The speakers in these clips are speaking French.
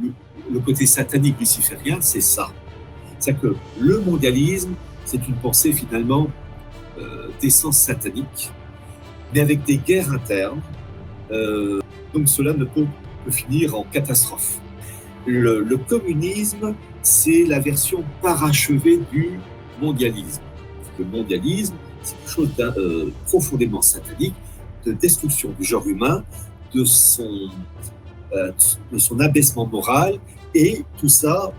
le, côté satanique luciférien, c'est ça. C'est que le mondialisme, c'est une pensée finalement euh, d'essence satanique, mais avec des guerres internes. Euh, donc cela ne peut, finir en catastrophe. Le, communisme, c'est la version parachevée du mondialisme. Le mondialisme, c'est quelque chose de euh, profondément satanique, de destruction du genre humain, de son, de son abaissement moral, et tout ça,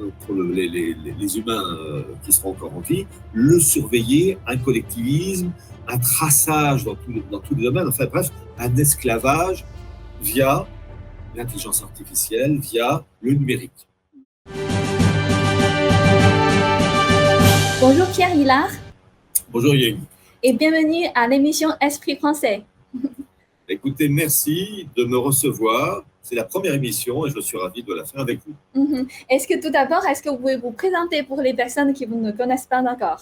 euh, pour les, les, humains euh, qui seront encore en vie, le surveiller, un collectivisme, un traçage dans, tout, dans tous les domaines, enfin bref, un esclavage via l'intelligence artificielle, via le numérique. Bonjour Pierre Hillard. Bonjour Yann. Et bienvenue à l'émission Esprit français. Écoutez, merci de me recevoir. C'est la première émission et je suis ravi de la faire avec vous. Mhm. Est-ce que tout d'abord, est-ce que vous pouvez vous présenter pour les personnes qui vous ne connaissent pas encore?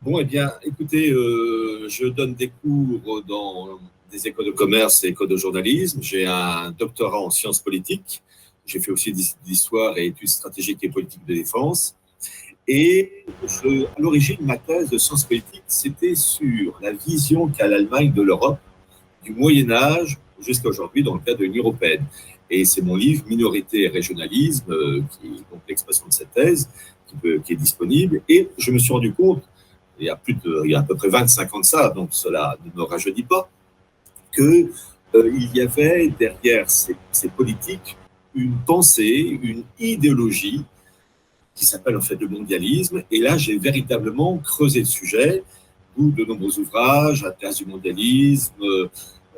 Bon, eh bien, écoutez, euh, je donne des cours dans des écoles de commerce et écoles de journalisme. J'ai un doctorat en sciences politiques. J'ai fait aussi d'histoire et études stratégiques et politiques de défense. Et à l'origine, ma thèse de sciences politiques, c'était sur la vision qu'a l'Allemagne de l'Europe du Moyen Âge jusqu'à aujourd'hui dans le cadre de l'Union européenne. Et c'est mon livre Minorité et régionalisme, euh, qui est donc l'expression de cette thèse, qui, est disponible. Et je me suis rendu compte, il y a, plus de, il y a à peu près 25 ans de ça, donc cela ne me rajeunit pas, qu'il euh, il y avait derrière ces, ces, politiques une pensée, une idéologie qui s'appelle en fait le mondialisme. Et là, j'ai véritablement creusé le sujet de nombreux ouvrages, Atlas du mondialisme,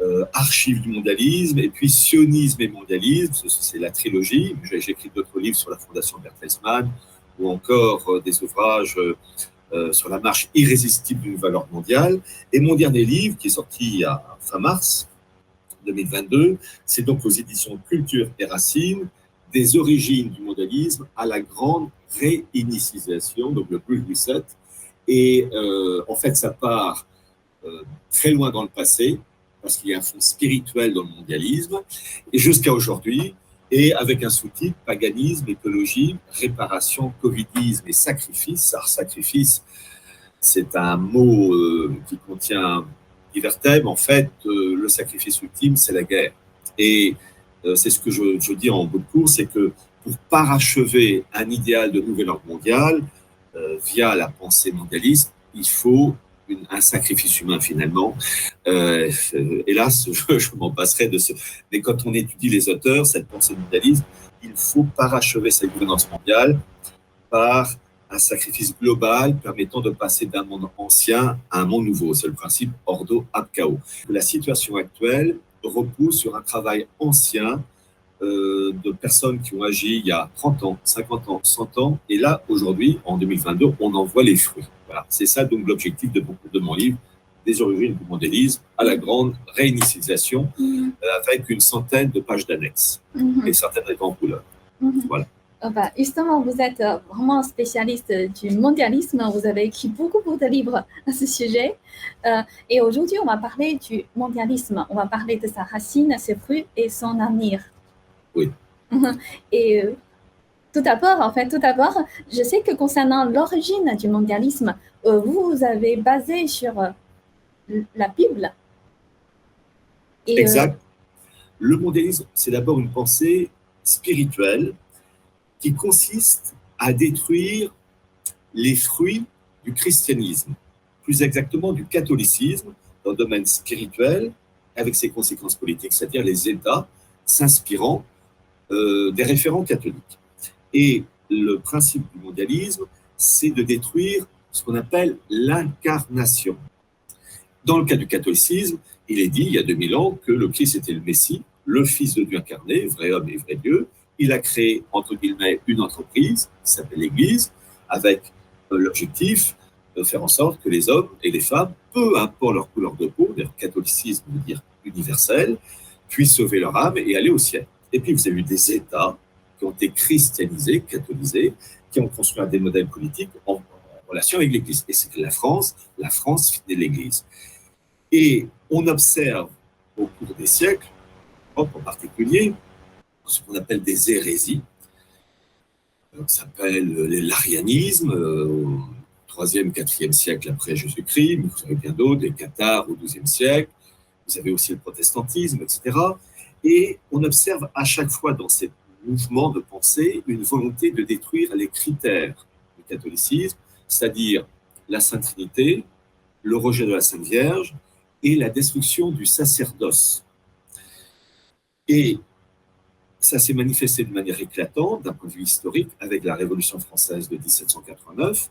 euh, Archives du mondialisme, et puis Sionisme et mondialisme, c'est la trilogie. J'ai écrit d'autres livres sur la fondation Bertelsmann, ou encore euh, des ouvrages euh, sur la marche irrésistible d'une valeur mondiale. Et mon dernier livre, qui est sorti à fin mars 2022, c'est donc aux éditions Culture et Racines, des origines du mondialisme à la grande réinitialisation, donc le plus 7, et euh, en fait, ça part euh, très loin dans le passé, parce qu'il y a un fond spirituel dans le mondialisme, jusqu'à aujourd'hui, et avec un sous-titre paganisme, écologie, réparation, covidisme et sacrifice. Alors, sacrifice, c'est un mot euh, qui contient divers thèmes. En fait, le sacrifice ultime, c'est la guerre. Et c'est ce que je, je, dis en bout de cours, c'est que pour parachever un idéal de nouvel ordre mondial, euh, via la pensée mondialiste, il faut un sacrifice humain finalement. Euh, hélas, je, m'en passerai de ce. Mais quand on étudie les auteurs, cette pensée mondialiste, il faut parachever cette gouvernance mondiale par un sacrifice global permettant de passer d'un monde ancien à un monde nouveau. C'est le principe Ordo ab. La situation actuelle repose sur un travail ancien euh, de personnes qui ont agi il y a 30 ans, 50 ans, 100 ans. Et là, aujourd'hui, en 2022, on en voit les fruits. Voilà. C'est ça donc l'objectif de, de, mon livre, des origines du mondialisme à la grande réinitialisation, mhm. euh, avec une centaine de pages d'annexes mhm. et certaines en couleur. Mhm. Voilà. Ah bah, justement, vous êtes euh, vraiment spécialiste du mondialisme. Vous avez écrit beaucoup, beaucoup de livres à ce sujet. et aujourd'hui, on va parler du mondialisme. On va parler de sa racine, ses fruits et son avenir. Oui. Et euh, tout d'abord, en fait, tout d'abord, je sais que concernant l'origine du mondialisme, euh, vous avez basé sur euh, la Bible. exact. Le mondialisme, c'est d'abord une pensée spirituelle qui consiste à détruire les fruits du christianisme, plus exactement du catholicisme dans le domaine spirituel, avec ses conséquences politiques, c'est-à-dire les États s'inspirant euh, des référents catholiques. Et le principe du mondialisme, c'est de détruire ce qu'on appelle l'incarnation. Dans le cas du catholicisme, il est dit il y a 2000 ans que le Christ était le Messie, le Fils de Dieu incarné, vrai homme et vrai Dieu. Il a créé, entre guillemets, une entreprise qui s'appelle l'Église, avec euh, l'objectif de faire en sorte que les hommes et les femmes, peu importe leur couleur de peau, le catholicisme veut dire universel, puissent sauver leur âme et aller au ciel. Et puis, vous avez eu des États qui ont été christianisés, catholisés, qui ont construit des modèles politiques en, relation avec l'Église. Et c'est la France, la France de l'Église. Et on observe au cours des siècles, en particulier, ce qu'on appelle des hérésies. Ça s'appelle l'arianisme, au 3e, 4e siècle après Jésus-Christ, mais vous avez bien d'autres, les cathares au 12e siècle, vous avez aussi le protestantisme, etc. Et on observe à chaque fois dans ces mouvements de pensée une volonté de détruire les critères du catholicisme, c'est-à-dire la Sainte Trinité, le rejet de la Sainte Vierge et la destruction du sacerdoce. Et ça s'est manifesté de manière éclatante d'un point de vue historique avec la Révolution française de 1789.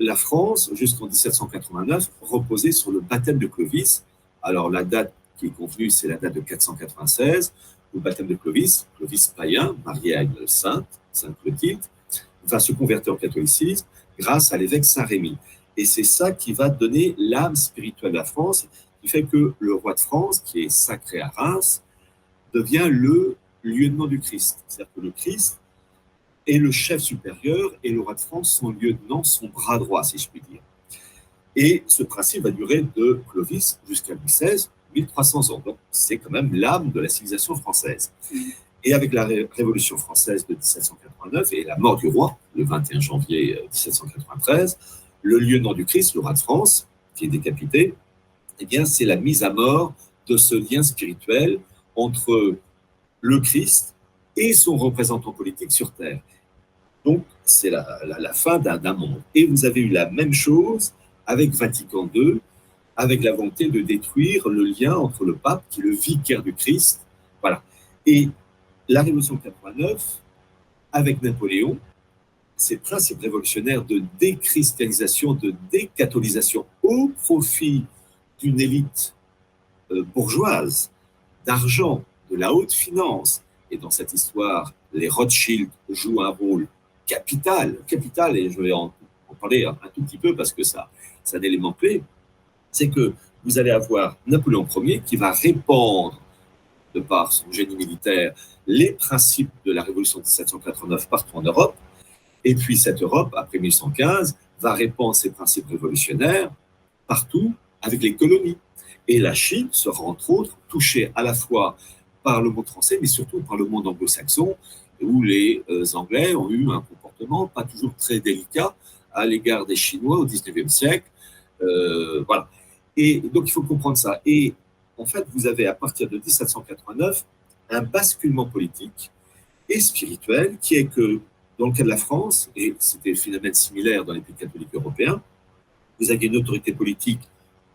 La France, jusqu'en 1789, reposait sur le baptême de Clovis. Alors la date qui est convenue, c'est la date de 496, le baptême de Clovis, Clovis païen, marié à une sainte, Sainte Clotilde, va se convertir au catholicisme grâce à l'évêque Saint-Rémy. Et c'est ça qui va donner l'âme spirituelle de la France, qui fait que le roi de France, qui est sacré à Reims, devient le lieutenant du Christ. C'est-à-dire que le Christ est le chef supérieur et le roi de France, son lieutenant, son bras droit, si je puis dire. Et ce principe va durer de Clovis jusqu'à Louis XVI, 1300 ans. Donc, c'est quand même l'âme de la civilisation française. Et avec la Révolution française de 1789 et la mort du roi, le 21 janvier 1793, euh, le lieutenant du Christ, le roi de France, qui est décapité, eh bien, c'est la mise à mort de ce lien spirituel entre le Christ et son représentant politique sur Terre. Donc, c'est la, la, fin d'un monde. Et vous avez eu la même chose avec Vatican II, avec la volonté de détruire le lien entre le pape, qui est le vicaire du Christ. Voilà. Et la Révolution 89, avec Napoléon, ces principes révolutionnaires de déchristianisation, de décatholisation au profit d'une élite euh, bourgeoise, d'argent, de la haute finance. Et dans cette histoire, les Rothschild jouent un rôle capital, capital, et je vais en, parler un, tout petit peu parce que ça, c'est un élément clé, c'est que vous allez avoir Napoléon Ier qui va répandre, de par son génie militaire, les principes de la Révolution de 1789 partout en Europe, et puis cette Europe, après 1815, va répandre ses principes révolutionnaires partout avec les colonies. Et la Chine sera entre autres touchée à la fois par le monde français, mais surtout par le monde anglo-saxon, où les euh, Anglais ont eu un comportement pas toujours très délicat à l'égard des Chinois au XIXe siècle. Euh, voilà. Et donc il faut comprendre ça. Et en fait, vous avez à partir de 1789 un basculement politique et spirituel qui est que dans le cas de la France, et c'était un phénomène similaire dans les pays catholiques européens, vous aviez une autorité politique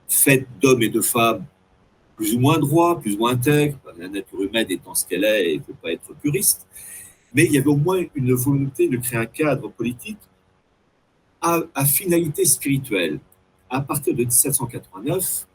faite d'hommes et de femmes plus ou moins droits, plus ou moins intègres, la nature humaine étant ce qu'elle est, il ne faut pas être puriste, mais il y avait au moins une volonté de créer un cadre politique à, finalité spirituelle. À partir de 1789,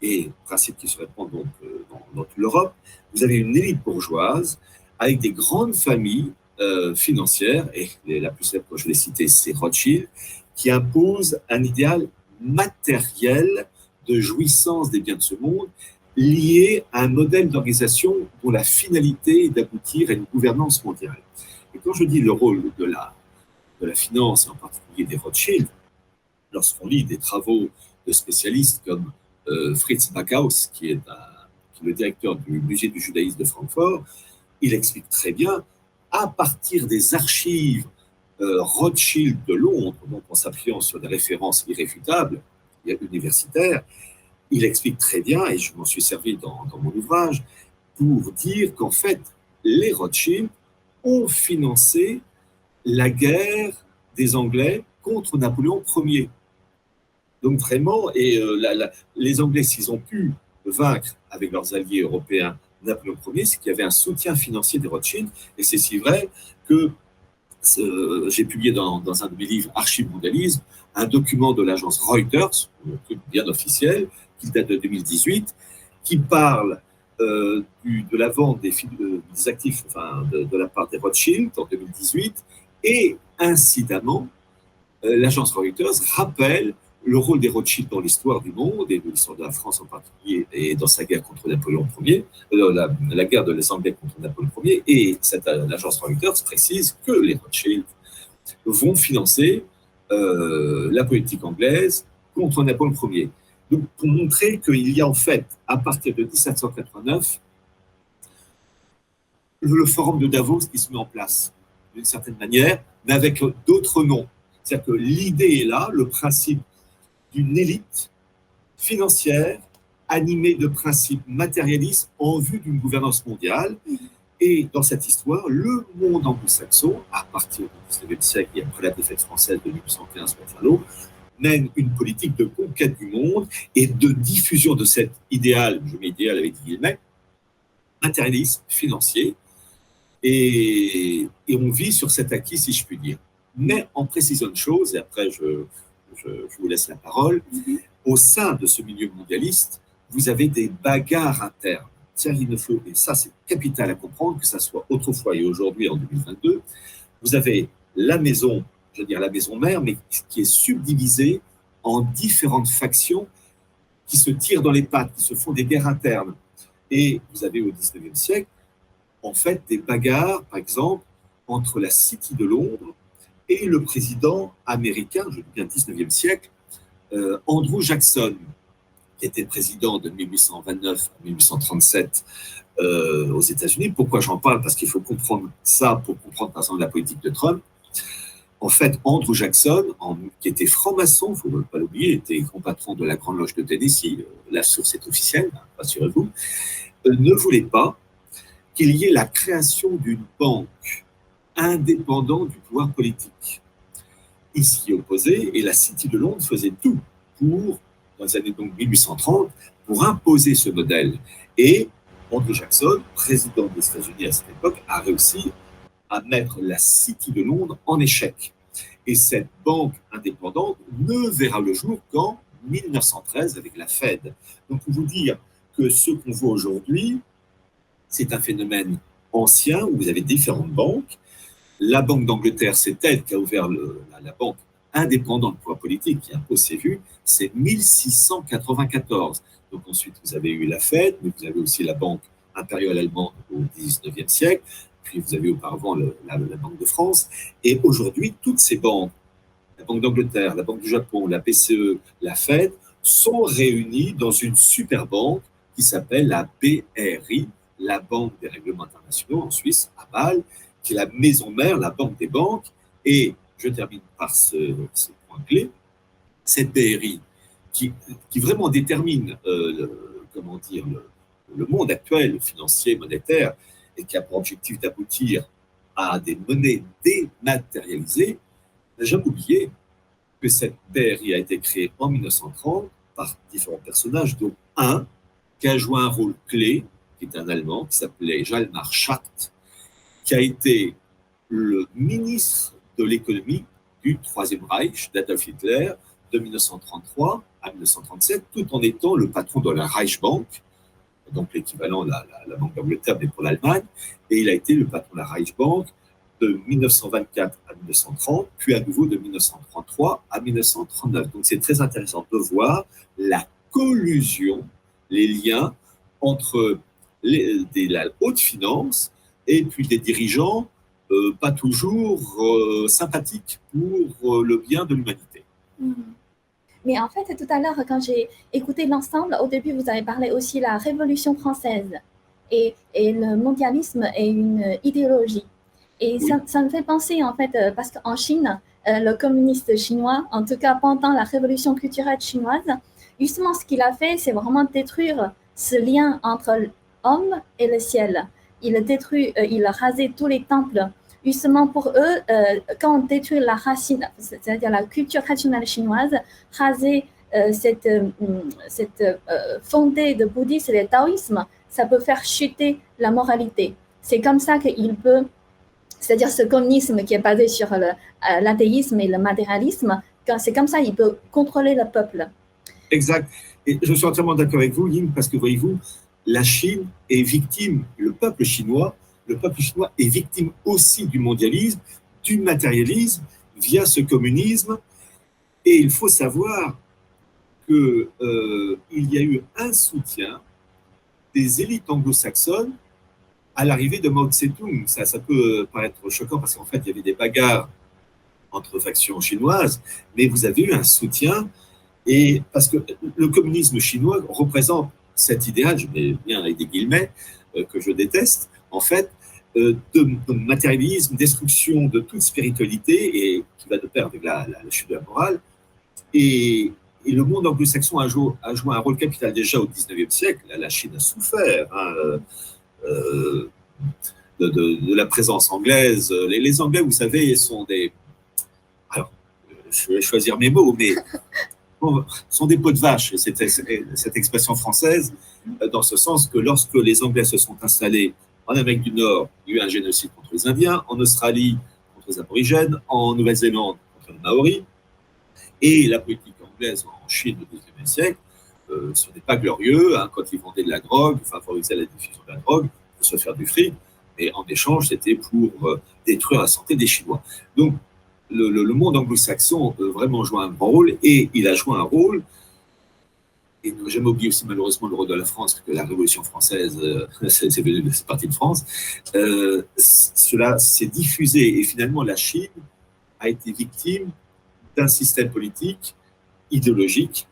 et principe qui se répand euh, dans, toute l'Europe, vous avez une élite bourgeoise avec des grandes familles euh, financières, et la plus célèbre, je l'ai cité, c'est Rothschild, qui impose un idéal matériel de jouissance des biens de ce monde lié à un modèle d'organisation dont la finalité est d'aboutir à une gouvernance mondiale. Et quand je dis le rôle de la, de la finance, et en particulier des Rothschild, lorsqu'on lit des travaux de spécialistes comme euh, Fritz Backhaus, qui est, le directeur du musée du judaïsme de Francfort, il explique très bien, à partir des archives euh, Rothschild de Londres, donc en s'appuyant sur des références irréfutables, universitaires, il explique très bien, et je m'en suis servi dans, mon ouvrage, pour dire qu'en fait, les Rothschild ont financé la guerre des Anglais contre Napoléon Ier. Donc vraiment, et euh, les Anglais, s'ils ont pu vaincre avec leurs alliés européens Napoléon Ier, c'est qu'il y avait un soutien financier des Rothschild, et c'est si vrai que j'ai publié dans, un de mes livres, Archives mondialisme, un document de l'agence Reuters, bien officiel, qui date de 2018, qui parle euh, de la vente des, euh, actifs enfin, de, la part des Rothschild en 2018, et incidemment, l'agence Reuters rappelle le rôle des Rothschild dans l'histoire du monde et de l'histoire de la France en particulier et dans sa guerre contre Napoléon Ier, la, la, guerre de les Anglais contre Napoléon Ier. Et l'agence Reuters précise que les Rothschild vont financer la politique anglaise contre Napoléon Ier. Donc, pour montrer qu'il y a en fait, à partir de 1789, le forum de Davos qui se met en place, d'une certaine manière, mais avec d'autres noms. C'est-à-dire que l'idée est là, le principe d'une élite financière animée de principes matérialistes en vue d'une gouvernance mondiale. Et dans cette histoire, le monde anglo-saxon, à partir du XIXe siècle et après la défaite française de 1815 Waterloo, mène une politique de conquête du monde et de diffusion de cet idéal, je mets idéal avec guillemets, matérialiste, financier, et, et, on vit sur cet acquis, si je puis dire. Mais en précisant une chose, et après je, je, je vous laisse la parole, mm-hmm. au sein de ce milieu mondialiste, vous avez des bagarres internes. Tiens, il ne faut, et ça c'est capital à comprendre, que ça soit autrefois et aujourd'hui en 2022, vous avez la maison je veux dire la maison mère, mais qui est subdivisée en différentes factions qui se tirent dans les pattes, qui se font des guerres internes. Et vous avez au XIXe siècle, en fait, des bagarres, par exemple, entre la City de Londres et le président américain, je dis bien 19e siècle, euh, Andrew Jackson, qui était président de 1829 à 1837 euh, aux États-Unis. Pourquoi j'en parle? Parce qu'il faut comprendre ça pour comprendre, par exemple, la politique de Trump en fait, Andrew Jackson, qui était franc-maçon, il ne faut pas l'oublier, était grand patron de la Grande Loge de Tennessee, euh, la source est officielle, hein, rassurez-vous, ne voulait pas qu'il y ait la création d'une banque indépendante du pouvoir politique. Il s'y opposait et la City de Londres faisait tout pour, dans les années donc 1830, pour imposer ce modèle. Et Andrew Jackson, président des États-Unis à cette époque, a réussi à mettre la City de Londres en échec. Et cette banque indépendante ne verra le jour qu'en 1913 avec la Fed. Donc, pour vous dire que ce qu'on voit aujourd'hui, c'est un phénomène ancien où vous avez différentes banques. La Banque d'Angleterre, c'est elle qui a ouvert la, banque indépendante pour la politique qui impose ses vues, c'est 1694. Donc ensuite, vous avez eu la Fed, mais vous avez aussi la Banque impériale allemande au 19e siècle puis vous avez auparavant la, Banque de France. Et aujourd'hui, toutes ces banques, la Banque d'Angleterre, la Banque du Japon, la BCE, la Fed, sont réunies dans une super banque qui s'appelle la BRI, la Banque des règlements internationaux en Suisse, à Bâle, qui est la maison mère, la banque des banques. Et je termine par ce, point clé. Cette BRI, qui, vraiment détermine euh, comment dire, le, le, monde actuel financier, monétaire, et qui a pour objectif d'aboutir à des monnaies dématérialisées, n'a jamais oublié que cette BRI a été créée en 1930 par différents personnages, dont un qui a joué un rôle clé, qui est un Allemand, qui s'appelait Jalmar Schacht, qui a été le ministre de l'économie du Troisième Reich d'Adolf Hitler de 1933 à 1937, tout en étant le patron de la Reichsbank, donc l'équivalent de la, Banque d'Angleterre, mais pour l'Allemagne. Et il a été le patron de la Reichsbank de 1924 à 1930, puis à nouveau de 1933 à 1939. Donc c'est très intéressant de voir la collusion, les liens entre la haute finance et puis des dirigeants euh, pas toujours euh, sympathiques pour euh, le bien de l'humanité. Mmh. Mais en fait, tout à l'heure, quand j'ai écouté l'ensemble, au début, vous avez parlé aussi de la Révolution française. Et, et le mondialisme est une idéologie. Et ça, ça, me fait penser, en fait, parce qu'en Chine, le communiste chinois, en tout cas pendant la révolution culturelle chinoise, justement, ce qu'il a fait, c'est vraiment détruire ce lien entre l'homme et le ciel. Il a détruit, euh, il a rasé tous les temples justement pour eux, euh, quand on détruit la racine, c'est-à-dire la culture traditionnelle chinoise, raser euh, cette, euh, cette fondée de bouddhisme et de taoïsme, ça peut faire chuter la moralité. C'est comme ça qu'il peut, c'est-à-dire ce communisme qui est basé sur l'athéisme et le matérialisme, c'est comme ça qu'il peut contrôler le peuple. Exact. Je suis entièrement d'accord avec vous, Ying, parce que voyez-vous, la Chine est victime, le peuple chinois le peuple chinois est victime aussi du mondialisme, du matérialisme via ce communisme. Et il faut savoir qu'il euh, y a eu un soutien des élites anglo-saxonnes à l'arrivée de Mao Tse-tung. Ça, ça peut paraître choquant parce qu'en fait, il y avait des bagarres entre factions chinoises, mais vous avez eu un soutien. Et parce que le communisme chinois représente cet idéal, je mets bien avec des guillemets, euh, que je déteste, en fait, de, matérialisme, destruction de toute spiritualité, et qui va de pair avec la, chute de la morale. Et, le monde anglo-saxon a, joué, un rôle capital déjà au 19e siècle. La Chine a souffert. Hein, de, la présence anglaise. Les, Anglais, vous savez, sont des. Alors, je vais choisir mes mots, mais sont des pots de vache, cette, cette expression française, dans ce sens que lorsque les Anglais se sont installés en Amérique du Nord, il y a eu un génocide contre les Indiens, en Australie contre les aborigènes, en Nouvelle-Zélande contre les Maoris, et la politique anglaise en Chine au XIXe siècle, euh, ce n'est pas glorieux, hein, quand ils vendaient de la drogue, favorisaient la diffusion de la drogue, pour se faire du fric, et en échange, c'était pour euh, détruire la santé des Chinois. Donc, le, monde anglo-saxon peut vraiment jouer un rôle, et il a joué un rôle, et ne jamais oublier aussi malheureusement le rôle de la France, parce que la Révolution française, euh, c'est parti de France, euh, cela s'est diffusé, et finalement la Chine a été victime d'un système politique, idéologique,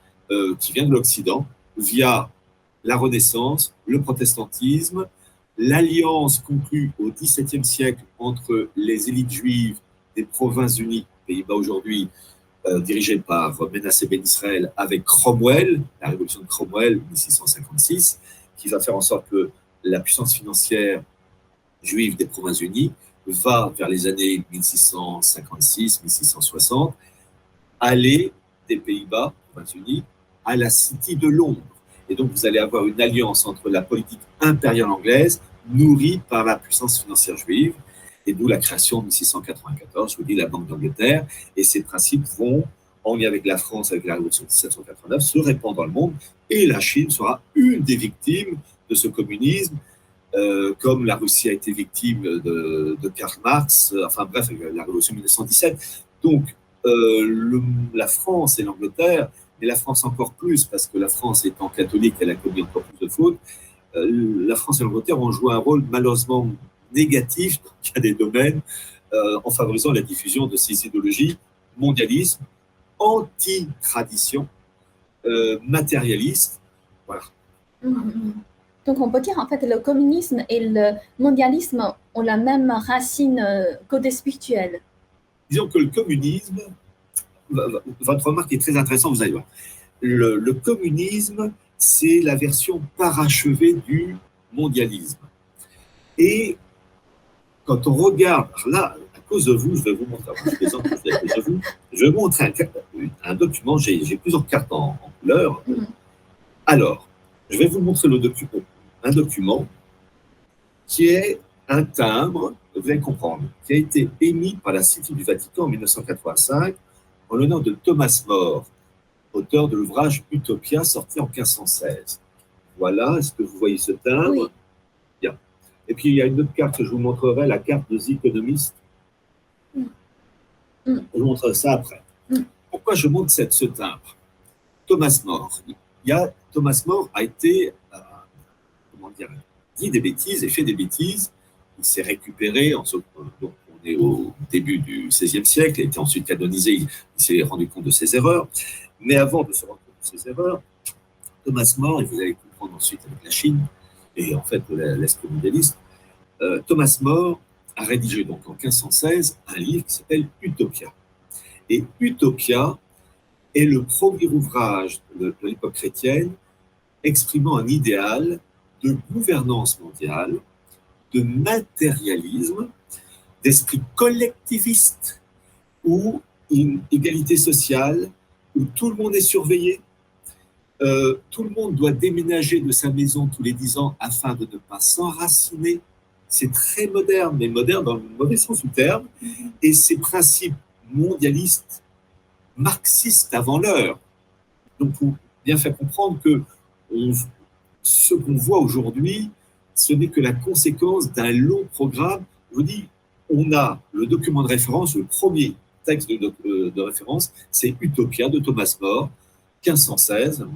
qui vient de l'Occident, via la Renaissance, le protestantisme, l'alliance conclue au XVIIe siècle entre les élites juives des Provinces-Unies, Pays-Bas aujourd'hui, euh, dirigées par Menasseh Ben Israël, avec Cromwell, la révolution de Cromwell, 1656, qui va faire en sorte que la puissance financière juive des Provinces-Unies va, vers les années 1656-1660, aller des Pays-Bas, Provinces-Unies, à la City de Londres. Et donc, vous allez avoir une alliance entre la politique impériale anglaise, nourrie par la puissance financière juive, et d'où la création en 1694, je vous dis, la Banque d'Angleterre. Et ces principes vont, en lien avec la France, avec la Révolution de 1789, se répandre dans le monde. Et la Chine sera une des victimes de ce communisme, euh, comme la Russie a été victime de, Karl Marx, enfin bref, la Révolution de 1917. Donc, euh, la France et l'Angleterre mais la France encore plus, parce que la France étant catholique, elle a commis encore plus de fautes. Euh, la France et l'Angleterre ont joué un rôle malheureusement négatif dans a des domaines euh, en favorisant la diffusion de ces idéologies mondialisme, anti-tradition, euh, matérialiste. Voilà. Mm-hmm. Donc on peut dire en fait le communisme et le mondialisme ont la même racine côté spirituel. Disons que le communisme votre remarque est très intéressante, vous allez voir. Le, communisme, c'est la version parachevée du mondialisme. Et quand on regarde, là, à cause de vous, je vais vous montrer, je vais vous montrer un, document, j'ai plusieurs cartes en, couleur. Mm-hmm. Alors, je vais vous montrer le document, un document qui est un timbre, vous allez comprendre, qui a été émis par la Cité du Vatican en 1985 en l'honneur de Thomas More, auteur de l'ouvrage Utopia, sorti en 1516. Voilà, est-ce que vous voyez ce timbre? Et puis, il y a une autre carte que je vous montrerai, la carte de The Economist. Mm. Mm. Je vous montrerai ça après. Mm. Pourquoi je montre cette, ce timbre? Thomas More. Il y a, Thomas More a été, euh, comment dire, dit des bêtises et fait des bêtises. Il s'est récupéré en se, donc, au début du XVIe siècle, a été ensuite canonisé, il, s'est rendu compte de ses erreurs. Mais avant de se rendre compte de ses erreurs, Thomas More, et vous allez comprendre ensuite avec la Chine, et en fait l'esprit mondialiste, euh, Thomas More a rédigé donc en 1516 un livre qui s'appelle Utopia. Et Utopia est le premier ouvrage de l'époque chrétienne exprimant un idéal de gouvernance mondiale, de matérialisme d'esprit collectiviste ou une égalité sociale où tout le monde est surveillé, euh, tout le monde doit déménager de sa maison tous les dix ans afin de ne pas s'enraciner. C'est très moderne, mais moderne dans le mauvais sens du terme. Et ces principes mondialistes, marxistes avant l'heure, donc pour bien faire comprendre que ce qu'on voit aujourd'hui, ce n'est que la conséquence d'un long programme. Je vous dis, on a le document de référence, le premier texte de, euh, référence, c'est Utopia de Thomas More, 1516,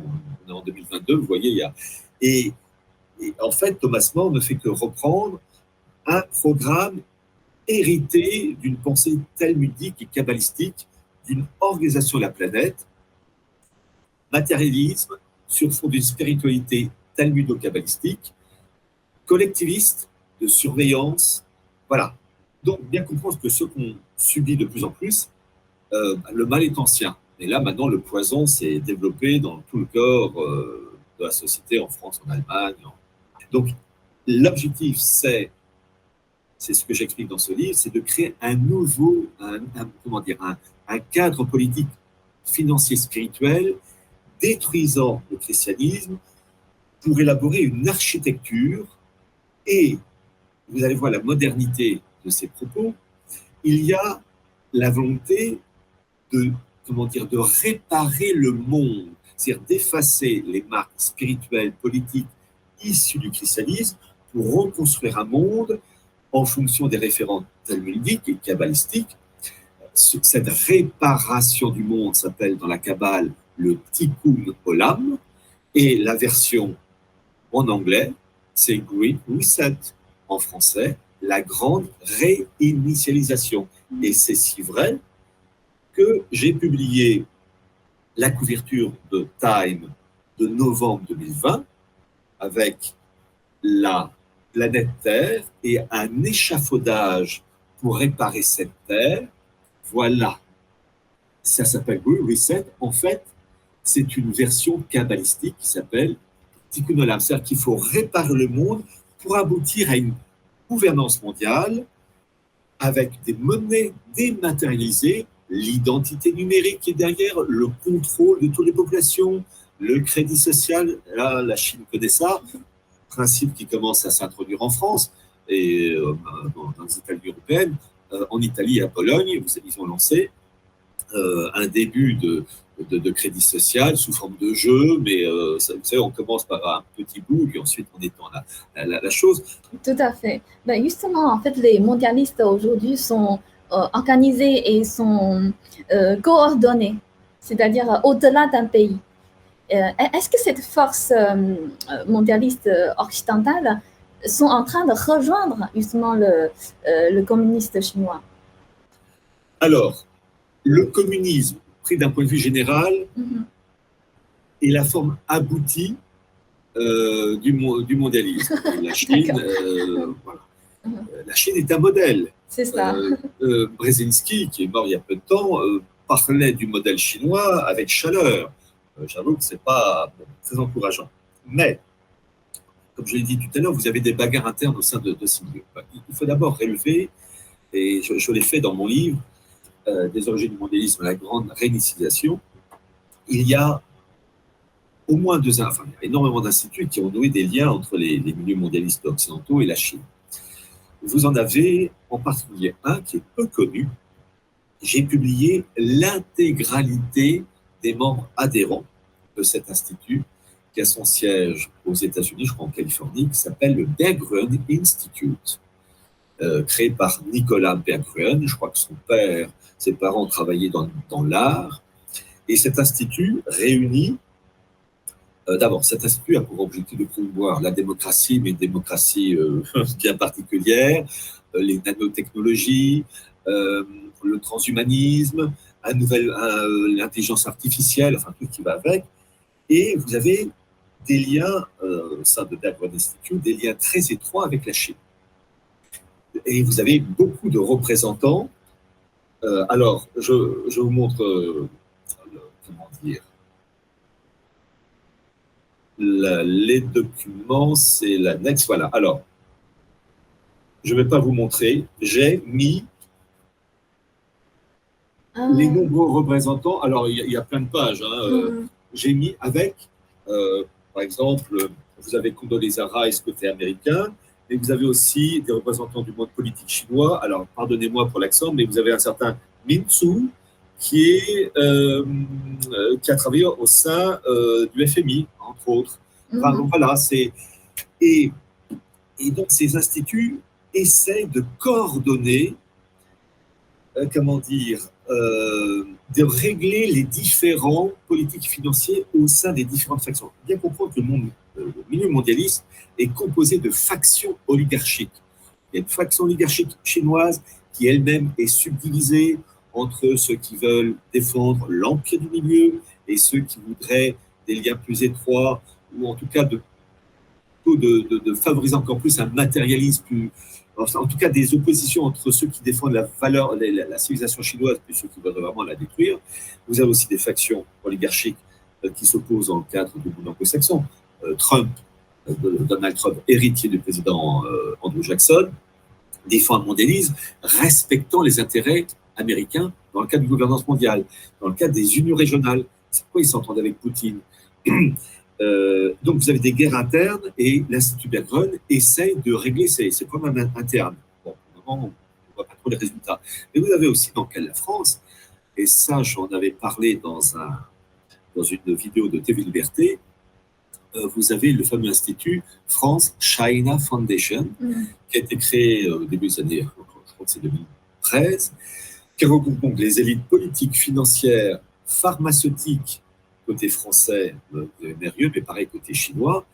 on est en 2022, vous voyez, il y a... Et, en fait, Thomas More ne fait que reprendre un programme hérité d'une pensée talmudique et kabbalistique d'une organisation de la planète, matérialisme sur fond d'une spiritualité talmudo-kabbalistique, collectiviste, de surveillance, Voilà. Donc, bien comprendre que ce qu'on subit de plus en plus, euh, le mal est ancien. Et là, maintenant, le poison s'est développé dans tout le corps euh, de la société, en France, en Allemagne. Donc, l'objectif, c'est, c'est ce que j'explique dans ce livre, c'est de créer un nouveau, comment dire, un cadre politique, financier, spirituel, détruisant le christianisme pour élaborer une architecture et vous allez voir la modernité de ces propos, il y a la volonté de, comment dire, de réparer le monde, c'est-à-dire d'effacer les marques spirituelles, politiques issues du christianisme pour reconstruire un monde en fonction des référents talmudiques et kabbalistiques. Cette réparation du monde s'appelle dans la Kabbale le Tikkun Olam et la version en anglais, c'est Great Reset en français, la grande réinitialisation. Et c'est si vrai j'ai publié la couverture de Time de novembre 2020 avec la planète Terre et un échafaudage pour réparer cette Terre. Voilà. Ça s'appelle Reset. En fait, c'est une version kabbalistique qui s'appelle Tikkun Olam. C'est-à-dire qu'il faut réparer le monde pour aboutir à une gouvernance mondiale avec des monnaies dématérialisées, l'identité numérique qui est derrière, le contrôle de toutes les populations, le crédit social. Là, la Chine connaît ça, principe qui commence à s'introduire en France et euh, dans les États européennes. Euh, en Italie et à Pologne, ils ont lancé euh, un début de, de, crédit social sous forme de jeu, mais euh, vous savez, on commence par un petit bout, et ensuite on étend la, la, la, chose. Tout à fait. Ben justement, en fait, les mondialistes aujourd'hui sont euh, organisés et sont euh, coordonnés, c'est-à-dire au-delà d'un pays. Est-ce que cette force mondialiste occidentale sont en train de rejoindre justement le, le communiste chinois? Alors, le communisme d'un point de vue général mm-hmm. et la forme aboutie euh, du, du, mondialisme. La Chine, euh, mm-hmm. la Chine est un modèle. C'est ça. Euh, Brzezinski, qui est mort il y a peu de temps, parlait du modèle chinois avec chaleur. J'avoue que ce n'est pas très encourageant. Mais, comme je l'ai dit tout à l'heure, vous avez des bagarres internes au sein de, ces milieux. Il faut d'abord relever, et je, l'ai fait dans mon livre, euh, des origines du mondialisme, la grande réinitialisation, il y a au moins deux, enfin, énormément d'instituts qui ont noué des liens entre les, milieux mondialistes occidentaux et la Chine. Vous en avez en particulier un qui est peu connu. J'ai publié l'intégralité des membres adhérents de cet institut qui a son siège aux États-Unis, je crois en Californie, qui s'appelle le Berggruen Institute, euh, créé par Nicolas Berggruen. Je crois que son père ses parents travaillaient dans, dans l'art. Et cet institut réunit, d'abord, cet institut a pour objectif de promouvoir la démocratie, mais une démocratie euh, bien particulière, euh, les nanotechnologies, le transhumanisme, l'intelligence artificielle, enfin tout ce qui va avec. Et vous avez des liens, au sein de Bergman Institute, des liens très étroits avec la Chine. Et vous avez beaucoup de représentants euh, alors, je, vous montre, euh, comment dire, les documents, c'est l'annexe. Voilà. Alors, je ne vais pas vous montrer. J'ai mis ah. les nombreux représentants. Alors, il y, a plein de pages. Hein, euh, mm-hmm. J'ai mis avec, par exemple, vous avez Condoleezza Rice côté américain, et vous avez aussi des représentants du monde politique chinois. Alors, pardonnez-moi pour l'accent, mais vous avez un certain Min Tzu, qui, est, euh, euh, qui a travaillé au sein euh, du FMI, entre autres. Mhm. voilà, c'est. Et, et, donc, ces instituts essaient de coordonner, comment dire, de régler les différents politiques financiers au sein des différentes factions. Bien comprendre que le monde le milieu mondialiste est composé de factions oligarchiques. Il y a une faction oligarchique chinoise qui elle-même est subdivisée entre ceux qui veulent défendre l'empire du milieu et ceux qui voudraient des liens plus étroits, ou en tout cas de, favoriser encore plus un matérialisme en tout cas des oppositions entre ceux qui défendent la valeur, la, civilisation chinoise et ceux qui veulent vraiment la détruire. Vous avez aussi des factions oligarchiques euh, qui s'opposent dans le cadre du monde anglo-saxon. Euh, Trump, euh, Donald Trump, héritier du président Andrew Jackson, défend un mondialisme respectant les intérêts américains dans le cadre d'une gouvernance mondiale, dans le cadre des unions régionales. C'est pourquoi ils s'entendent avec Poutine? Euh, donc vous avez des guerres internes et l'Institut Berggruen essaye de régler ces, problèmes internes. Bon, pour on ne voit pas trop les résultats. Mais vous avez aussi dans le cas de la France, et ça j'en avais parlé dans, un, dans une vidéo de TV Liberté, euh, vous avez le fameux institut France China Foundation, mm. qui a été créé euh, au début des années, je crois que c'est 2013, qui regroupe donc les élites politiques, financières, pharmaceutiques, côté français, euh, Mérieux, mais pareil côté chinois.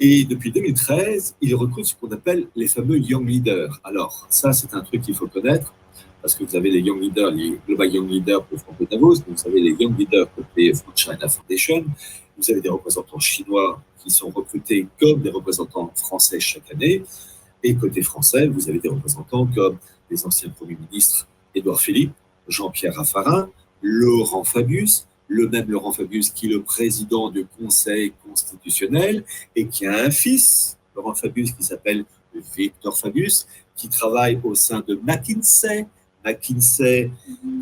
Et depuis 2013, il recrute ce qu'on appelle les fameux Young Leaders. Alors, ça, c'est un truc qu'il faut connaître, parce que vous avez les Young Leaders, les Global Young Leaders pour Franco Davos, vous avez les Young Leaders côté China Foundation, vous avez des représentants chinois qui sont recrutés comme des représentants français chaque année, et côté français, vous avez des représentants comme les anciens premiers ministres Édouard Philippe, Jean-Pierre Raffarin, Laurent Fabius, le même Laurent Fabius qui est le président du Conseil constitutionnel et qui a un fils, Laurent Fabius, qui s'appelle Victor Fabius, qui travaille au sein de McKinsey, McKinsey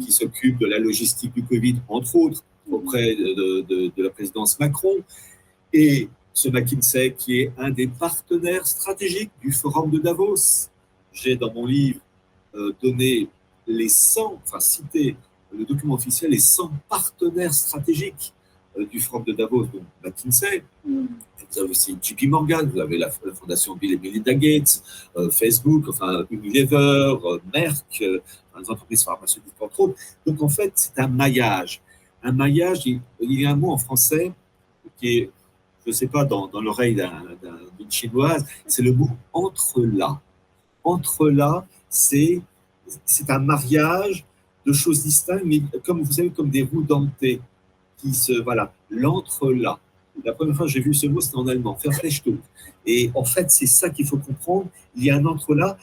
qui s'occupe de la logistique du Covid, entre autres, auprès de, la présidence Macron, et ce McKinsey qui est un des partenaires stratégiques du Forum de Davos. J'ai dans mon livre euh, donné les 100, enfin cité le document officiel les 100 partenaires stratégiques euh, du Forum de Davos, donc McKinsey. Mm. Vous avez aussi JP Morgan, vous avez la, fondation Bill et Melinda Gates, euh, Facebook, enfin Unilever, euh, Merck, les entreprises pharmaceutiques entre autres. Donc en fait, c'est un maillage. Un maillage, il, y a un mot en français qui est, je ne sais pas, dans, dans l'oreille d'une chinoise, c'est le mot entre-là. Entre-là, c'est un mariage de choses distinctes, mais comme vous savez, comme des roues dentées, qui se, voilà, l'entre-là. La première fois que j'ai vu ce mot, c'était en allemand, Verflechtung. Et en fait, c'est ça qu'il faut comprendre. Il y a un entre-là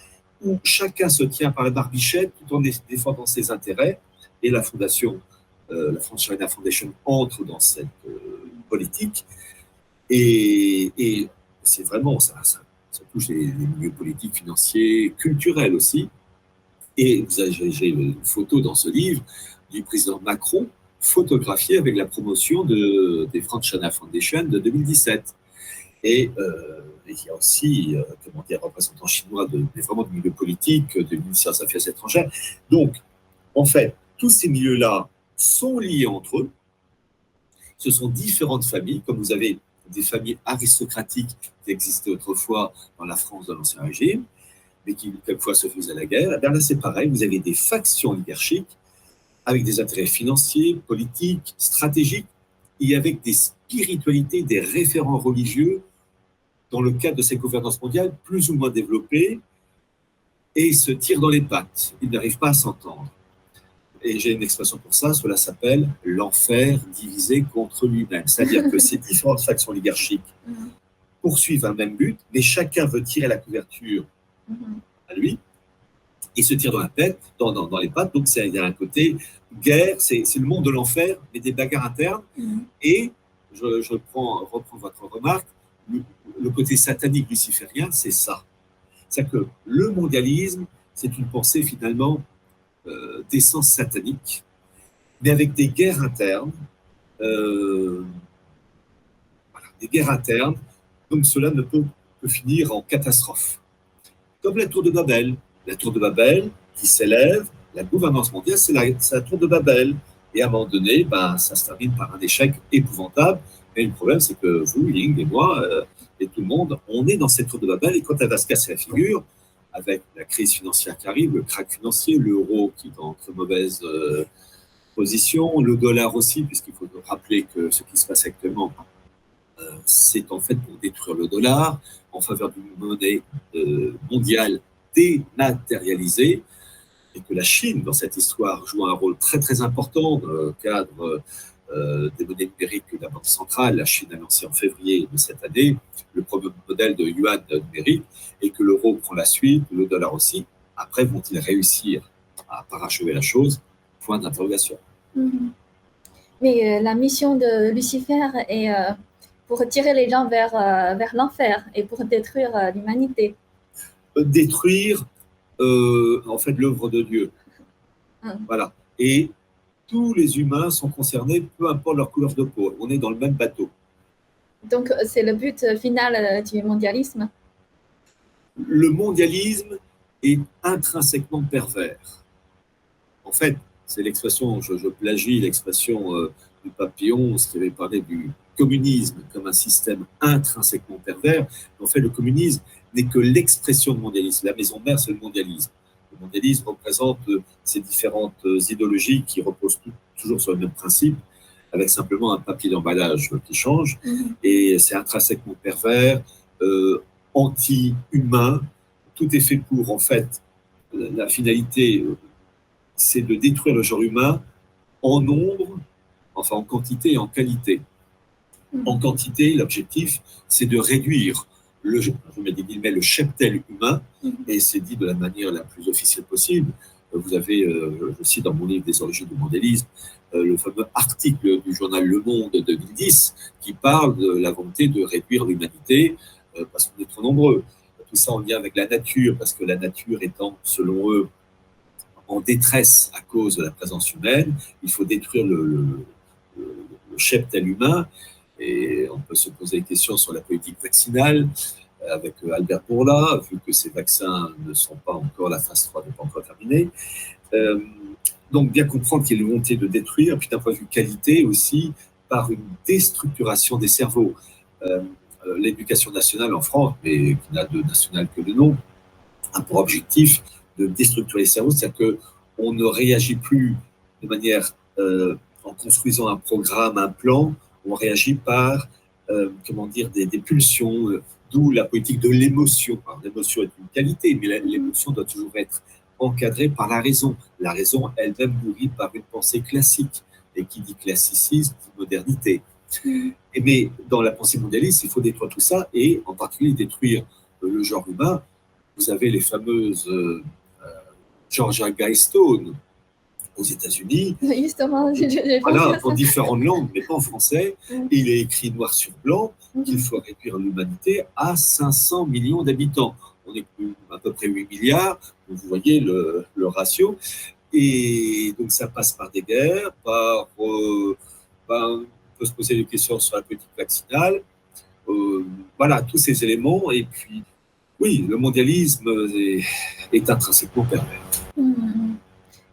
où chacun se tient par la barbichette tout en défendant ses intérêts. Et la fondation, euh, la France China Foundation, entre dans cette euh, politique. Et, c'est vraiment, ça, ça, touche les, milieux politiques, financiers, culturels aussi. Et j'ai une photo dans ce livre du président Macron photographié avec la promotion de, des China Foundation de 2017. Et euh, il y a aussi, euh, comment dire, représentants chinois de, vraiment du milieu politique, de ministère des Affaires étrangères. Donc, en fait, tous ces milieux-là sont liés entre eux. Ce sont différentes familles, comme vous avez des familles aristocratiques qui existaient autrefois dans la France de l'Ancien Régime mais qui quelquefois se faisaient la guerre, eh là c'est pareil, vous avez des factions oligarchiques avec des intérêts financiers, politiques, stratégiques, et avec des spiritualités, des référents religieux dans le cadre de ces gouvernances mondiales plus ou moins développées, et se tirent dans les pattes. Ils n'arrivent pas à s'entendre. Et j'ai une expression pour ça, cela s'appelle l'enfer divisé contre lui-même. C'est-à-dire que ces différentes factions oligarchiques poursuivent un même but, mais chacun veut tirer la couverture à lui, il se tire dans la tête, dans, dans, les pattes. Donc, il y a un côté guerre, c'est le monde de l'enfer, mais des bagarres internes. Mm-hmm. Et je, je reprends, reprends, votre remarque, le, côté satanique luciférien, c'est ça. C'est que le mondialisme, c'est une pensée finalement euh, d'essence satanique, mais avec des guerres internes, euh, des guerres internes, donc cela ne peut que finir en catastrophe comme la tour de Babel. La tour de Babel qui s'élève, la gouvernance mondiale, c'est la, tour de Babel. Et à un moment donné, ben, ça se termine par un échec épouvantable. Et le problème, c'est que vous, Ying et moi, euh, et tout le monde, on est dans cette tour de Babel. Et quand elle va se casser la figure, avec la crise financière qui arrive, le crack financier, l'euro qui est en très mauvaise euh, position, le dollar aussi, puisqu'il faut rappeler que ce qui se passe actuellement, c'est en fait pour détruire le dollar en faveur d'une monnaie euh, mondiale dématérialisée et que la Chine, dans cette histoire, joue un rôle très très important dans le cadre euh, des monnaies numériques que la Banque centrale, la Chine a lancé en février de cette année, le premier modèle de yuan numérique, et que l'euro prend la suite, le dollar aussi. Après, vont-ils réussir à parachever la chose? Point d'interrogation. Mhm. Mais euh, la mission de Lucifer est pour tirer les gens vers, vers l'enfer et pour détruire l'humanité. Détruire, en fait, l'œuvre de Dieu. Hum. Voilà. Et tous les humains sont concernés, peu importe leur couleur de peau. On est dans le même bateau. Donc, c'est le but final euh, du mondialisme Le mondialisme est intrinsèquement pervers. En fait, c'est l'expression, je, plagie l'expression euh, du papillon, ce qui avait parlé du communisme comme un système intrinsèquement pervers. En fait, le communisme n'est que l'expression du mondialisme. La maison mère, c'est le mondialisme mondialisme représente euh, ces différentes euh, idéologies qui reposent toujours sur le même principe, avec simplement un papier d'emballage qui change. Mhm. Et c'est intrinsèquement pervers, euh, anti-humain. Tout est fait pour, en fait, la finalité, c'est de détruire le genre humain en nombre, enfin en quantité et en qualité. En quantité, l'objectif, c'est de réduire le, je mets des guillemets, le cheptel humain, mhm. et c'est dit de la manière la plus officielle possible. Vous avez, euh, je cite dans mon livre des origines du mondialisme, euh, le fameux article du journal Le Monde de 2010 qui parle de la volonté de réduire l'humanité euh, parce qu'on est trop nombreux. Tout ça en lien avec la nature, parce que la nature étant, selon eux, en détresse à cause de la présence humaine, il faut détruire le, le, le cheptel humain et on peut se poser des questions sur la politique vaccinale euh, avec euh, Albert Bourla, vu que ces vaccins ne sont pas encore, la phase 3 n'est pas encore terminée. Euh, donc, bien comprendre qu'il y a une volonté de détruire, puis d'un point de vue qualité aussi, par une déstructuration des cerveaux. L'éducation nationale en France, mais qui n'a de national que le nom, a pour objectif de déstructurer les cerveaux, c'est-à-dire qu'on ne réagit plus de manière, en construisant un programme, un plan, on réagit par, euh, comment dire, des, pulsions, euh, d'où la politique de l'émotion. L'émotion est une qualité, mais l'émotion doit toujours être encadrée par la raison. La raison elle-même nourrie par une pensée classique. Et qui dit classicisme dit modernité. Et mais dans la pensée mondialiste, il faut détruire tout ça et en particulier détruire le genre humain. Vous avez les fameuses euh, Georgia Guystone, aux États-Unis. Justement, voilà, en différentes langues, mais pas en français. Il est écrit noir sur blanc qu'il faut réduire l'humanité à 500 millions d'habitants. On est à peu près 8 milliards, vous voyez le, ratio. Et donc ça passe par des guerres, par... Euh, on peut se poser des questions sur la politique vaccinale. Euh, voilà, tous ces éléments. Et puis, oui, le mondialisme est, est intrinsèquement pervers. Mm.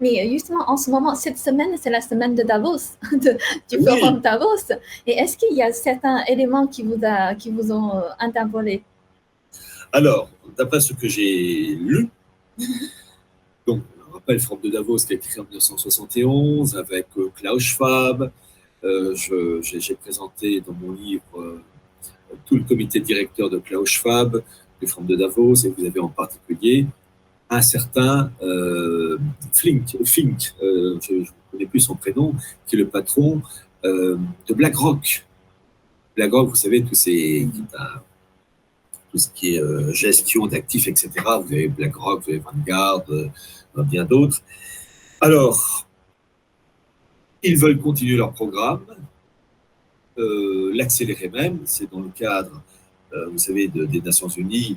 Mais justement, en ce moment, cette semaine, c'est la semaine de Davos, du forum Davos. Et est-ce qu'il y a certains éléments qui vous, a, qui vous ont euh, interpellé? Alors, d'après ce que j'ai lu, donc, on rappelle le forum de Davos qui a été créé en 1971 avec euh, Klaus Schwab. Euh, j'ai présenté dans mon livre tout le comité directeur de Klaus Schwab, du forum de Davos, et vous avez en particulier un certain euh, Flink, Fink, euh, je ne connais plus son prénom, qui est le patron euh, de BlackRock. BlackRock, vous savez, tous ces, tout ce qui est gestion d'actifs, etc. Vous avez BlackRock, vous avez Vanguard, bien d'autres. Alors, ils veulent continuer leur programme, l'accélérer même. C'est dans le cadre, vous savez, des Nations Unies,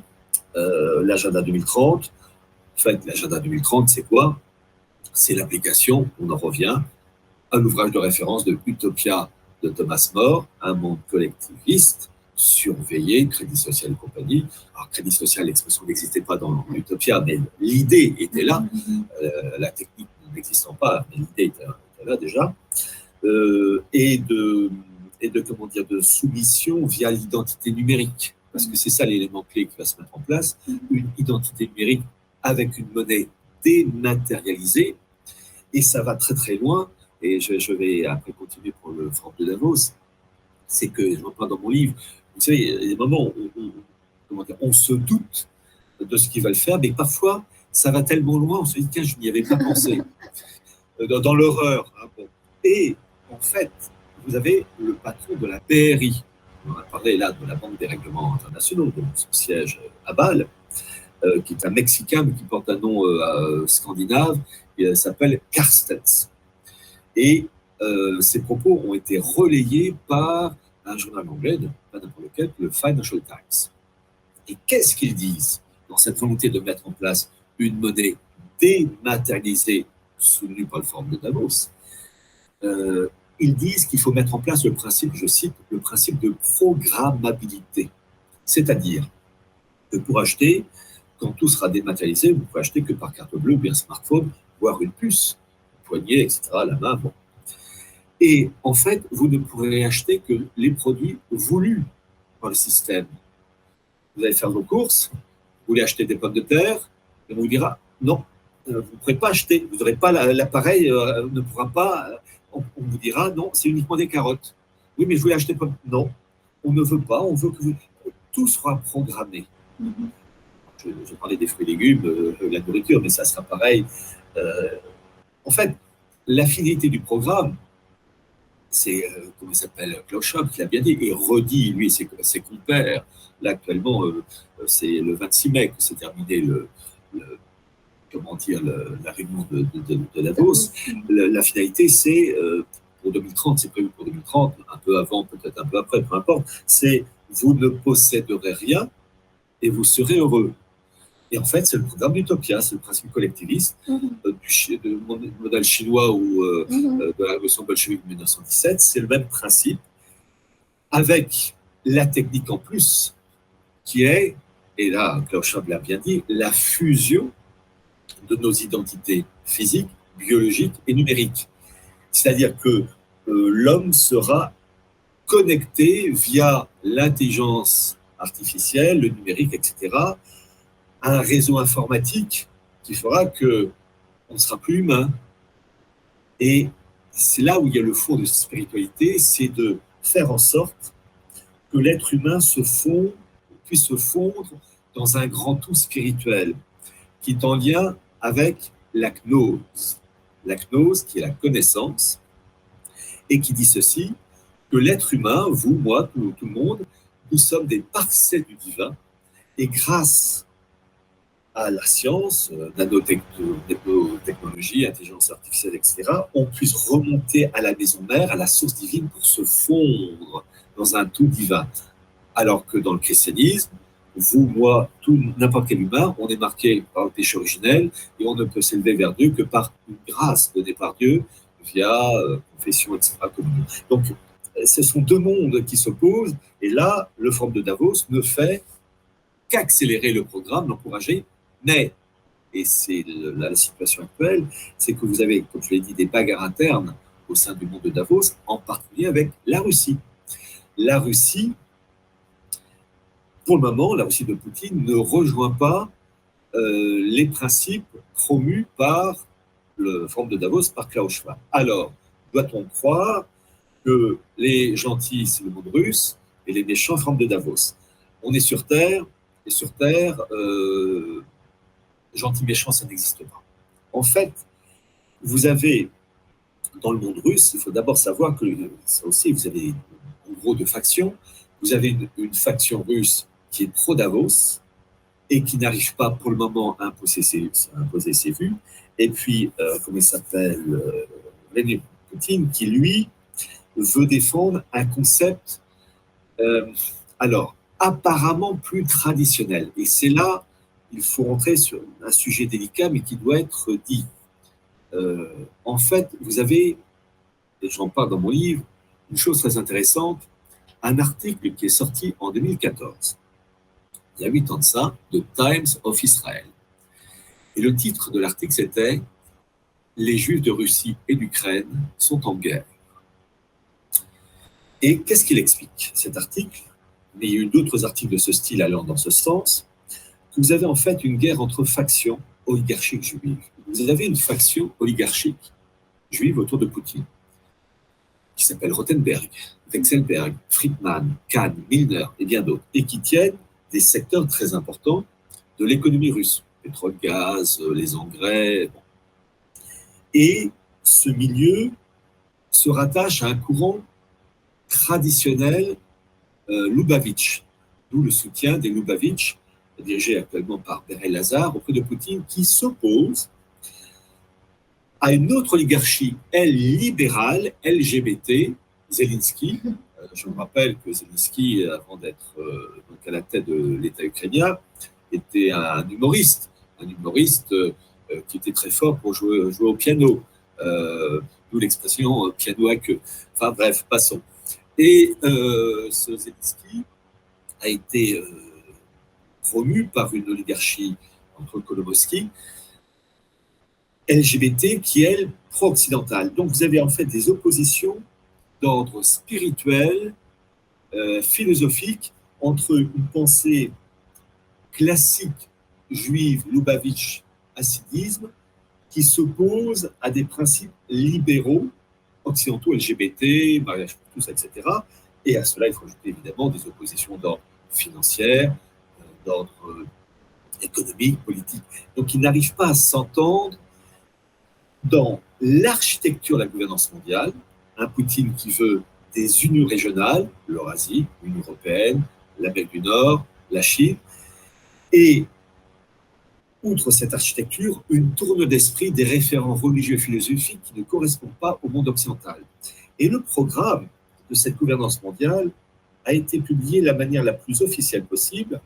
l'agenda 2030 en fait, l'agenda 2030, c'est quoi? C'est l'application, on en revient, à l'ouvrage de référence de Utopia de Thomas More, un monde collectiviste, surveillé, crédit social et compagnie. Alors, crédit social, l'expression n'existait pas dans Utopia, mais l'idée était là. Euh, la technique n'existant pas, mais l'idée était, là déjà. Euh, et, de, et de, comment dire, de soumission via l'identité numérique. Parce que c'est ça l'élément clé qui va se mettre en place, une identité numérique avec une monnaie dématérialisée. Et ça va très très loin. Et je, vais après continuer pour le Forum de Davos. C'est que, je reprends dans mon livre, vous savez, il y a des moments où on, se doute de ce qu'ils veulent faire, mais parfois, ça va tellement loin, on se dit, tiens, je n'y avais pas pensé. Dans, l'horreur. Hein, Et en fait, vous avez le patron de la BRI. On a parlé là de la Banque des règlements internationaux, de son siège à Bâle, euh, qui est un Mexicain, mais qui porte un nom euh, scandinave, il s'appelle Carstens. Et ces propos ont été relayés par un journal anglais, pas n'importe lequel, le Financial Times. Et qu'est-ce qu'ils disent dans cette volonté de mettre en place une monnaie dématérialisée soutenue par le Forum de Davos? Euh, Ils disent qu'il faut mettre en place le principe, je cite, le principe de programmabilité. C'est-à-dire que pour acheter, quand tout sera dématérialisé, vous ne pouvez acheter que par carte bleue ou bien smartphone, voire une puce, poignet, etc., la main. Bon. Et en fait, vous ne pourrez acheter que les produits voulus par le système vous allez faire vos courses, vous voulez acheter des pommes de terre, et on vous dira non, euh, vous ne pourrez pas acheter, vous n'aurez pas l'appareil, euh, ne pourra pas, euh, on, vous dira non, c'est uniquement des carottes. Oui, mais je voulais acheter pommes. Non, on ne veut pas, on veut que vous, tout sera programmé. Je, parlais des fruits et légumes, de la nourriture, mais ça sera pareil. en fait, l'affinité du programme, c'est, comment il s'appelle, Klaus qui l'a bien dit, et redit, lui, ses, compères, Là, actuellement, euh, c'est le 26 mai que s'est terminé le, comment dire, la réunion de. La, finalité, c'est euh, pour 2030, c'est prévu pour 2030, un peu avant, peut-être un peu après, peu importe, c'est vous ne posséderez rien et vous serez heureux. Et en fait, c'est le programme d'Utopia, c'est le principe collectiviste mm-hmm. euh, du, modèle chinois ou mm-hmm. de la révolution bolchevique de 1917. C'est le même principe, avec la technique en plus qui est, et là Schwab l'a bien dit, la fusion de nos identités physiques, biologiques et numériques. C'est-à-dire que euh, l'homme sera connecté via l'intelligence artificielle, le numérique, etc., à un réseau informatique qui fera que on ne sera plus humain. Et c'est là où il y a le fond de spiritualité, c'est de faire en sorte que l'être humain se fonde se fondre dans un grand tout spirituel qui est en lien avec la gnose. La gnose qui est la connaissance et qui dit ceci, que l'être humain, vous, moi, tout, tout le monde, nous sommes des parcelles du divin et grâce à la science, euh, nanotechnologie, intelligence artificielle, etc., on puisse remonter à la maison mère, à la source divine pour se fondre dans un tout divin alors que dans le christianisme, vous, moi, tout n'importe quel humain, on est marqué par le péché originel et on ne peut s'élever vers Dieu que par une grâce donnée par Dieu via euh, confession, etc. Donc, ce sont deux mondes qui s'opposent et là, le Forum de Davos ne fait qu'accélérer le programme, l'encourager, mais, et c'est la, situation actuelle, c'est que vous avez, comme je l'ai dit, des bagarres internes au sein du monde de Davos, en particulier avec la Russie. La Russie pour le moment, la Russie de Poutine ne rejoint pas euh, les principes promus par le Forum de Davos, par Klaus Schwab. Alors, doit-on croire que les gentils, c'est le monde russe, et les méchants, Forum de Davos? On est sur Terre, et sur Terre, euh, gentil, méchant, ça n'existe pas. En fait, vous avez, dans le monde russe, il faut d'abord savoir que, ça aussi, vous avez en gros deux factions. Vous avez une faction russe qui est pro-Davos et qui n'arrive pas pour le moment à imposer ses, imposer ses vues. Et puis, euh, comment il s'appelle euh, Vladimir Poutine, qui lui veut défendre un concept, euh, alors, apparemment plus traditionnel. Et c'est là, il faut rentrer sur un sujet délicat, mais qui doit être dit. en fait, vous avez, et j'en parle dans mon livre, une chose très intéressante, un article qui est sorti en 2014 il y a huit ans de ça, The Times of Israel. Et le titre de l'article, c'était Les Juifs de Russie et d'Ukraine sont en guerre. Et qu'est-ce qu'il explique, cet article? Mais il y a eu d'autres articles de ce style allant dans ce sens. Vous avez en fait une guerre entre factions oligarchiques juives. Vous avez une faction oligarchique juive autour de Poutine, qui s'appelle Rothenberg, Wexelberg, Friedman, Kahn, Milner et bien d'autres, et qui tiennent des secteurs très importants de l'économie russe, pétrole, gaz, euh, les engrais. Et ce milieu se rattache à un courant traditionnel euh, Lubavitch, d'où le soutien des Lubavitch, dirigé actuellement par Berel Lazar, auprès de Poutine, qui s'oppose à une autre oligarchie, elle libérale, LGBT, Zelensky. Euh, je me rappelle que Zelensky, avant d'être euh, à la tête de l'État ukrainien, était un humoriste, un humoriste qui était très fort pour jouer, jouer au piano, d'où l'expression piano à queue. Enfin bref, passons. Et euh, ce Zelensky a été euh, promu par une oligarchie entre Kolomowski, LGBT, qui est, elle, pro-occidentale. Donc vous avez en fait des oppositions d'ordre spirituel, euh, philosophique, entre une pensée classique juive, Lubavitch, hassidisme, qui s'oppose à des principes libéraux occidentaux, LGBT, mariage pour tous, etc. Et à cela, il faut ajouter évidemment des oppositions d'ordre financier, euh, d'ordre euh, économique, politique. Donc, ils n'arrivent pas à s'entendre dans l'architecture de la gouvernance mondiale. Un Poutine qui veut des unions régionales, l'Eurasie, l'Union européenne, l'Amérique du Nord, la Chine, et outre cette architecture, une tourne d'esprit des référents religieux et philosophiques qui ne correspondent pas au monde occidental. Et le programme de cette gouvernance mondiale a été publié de la manière la plus officielle possible,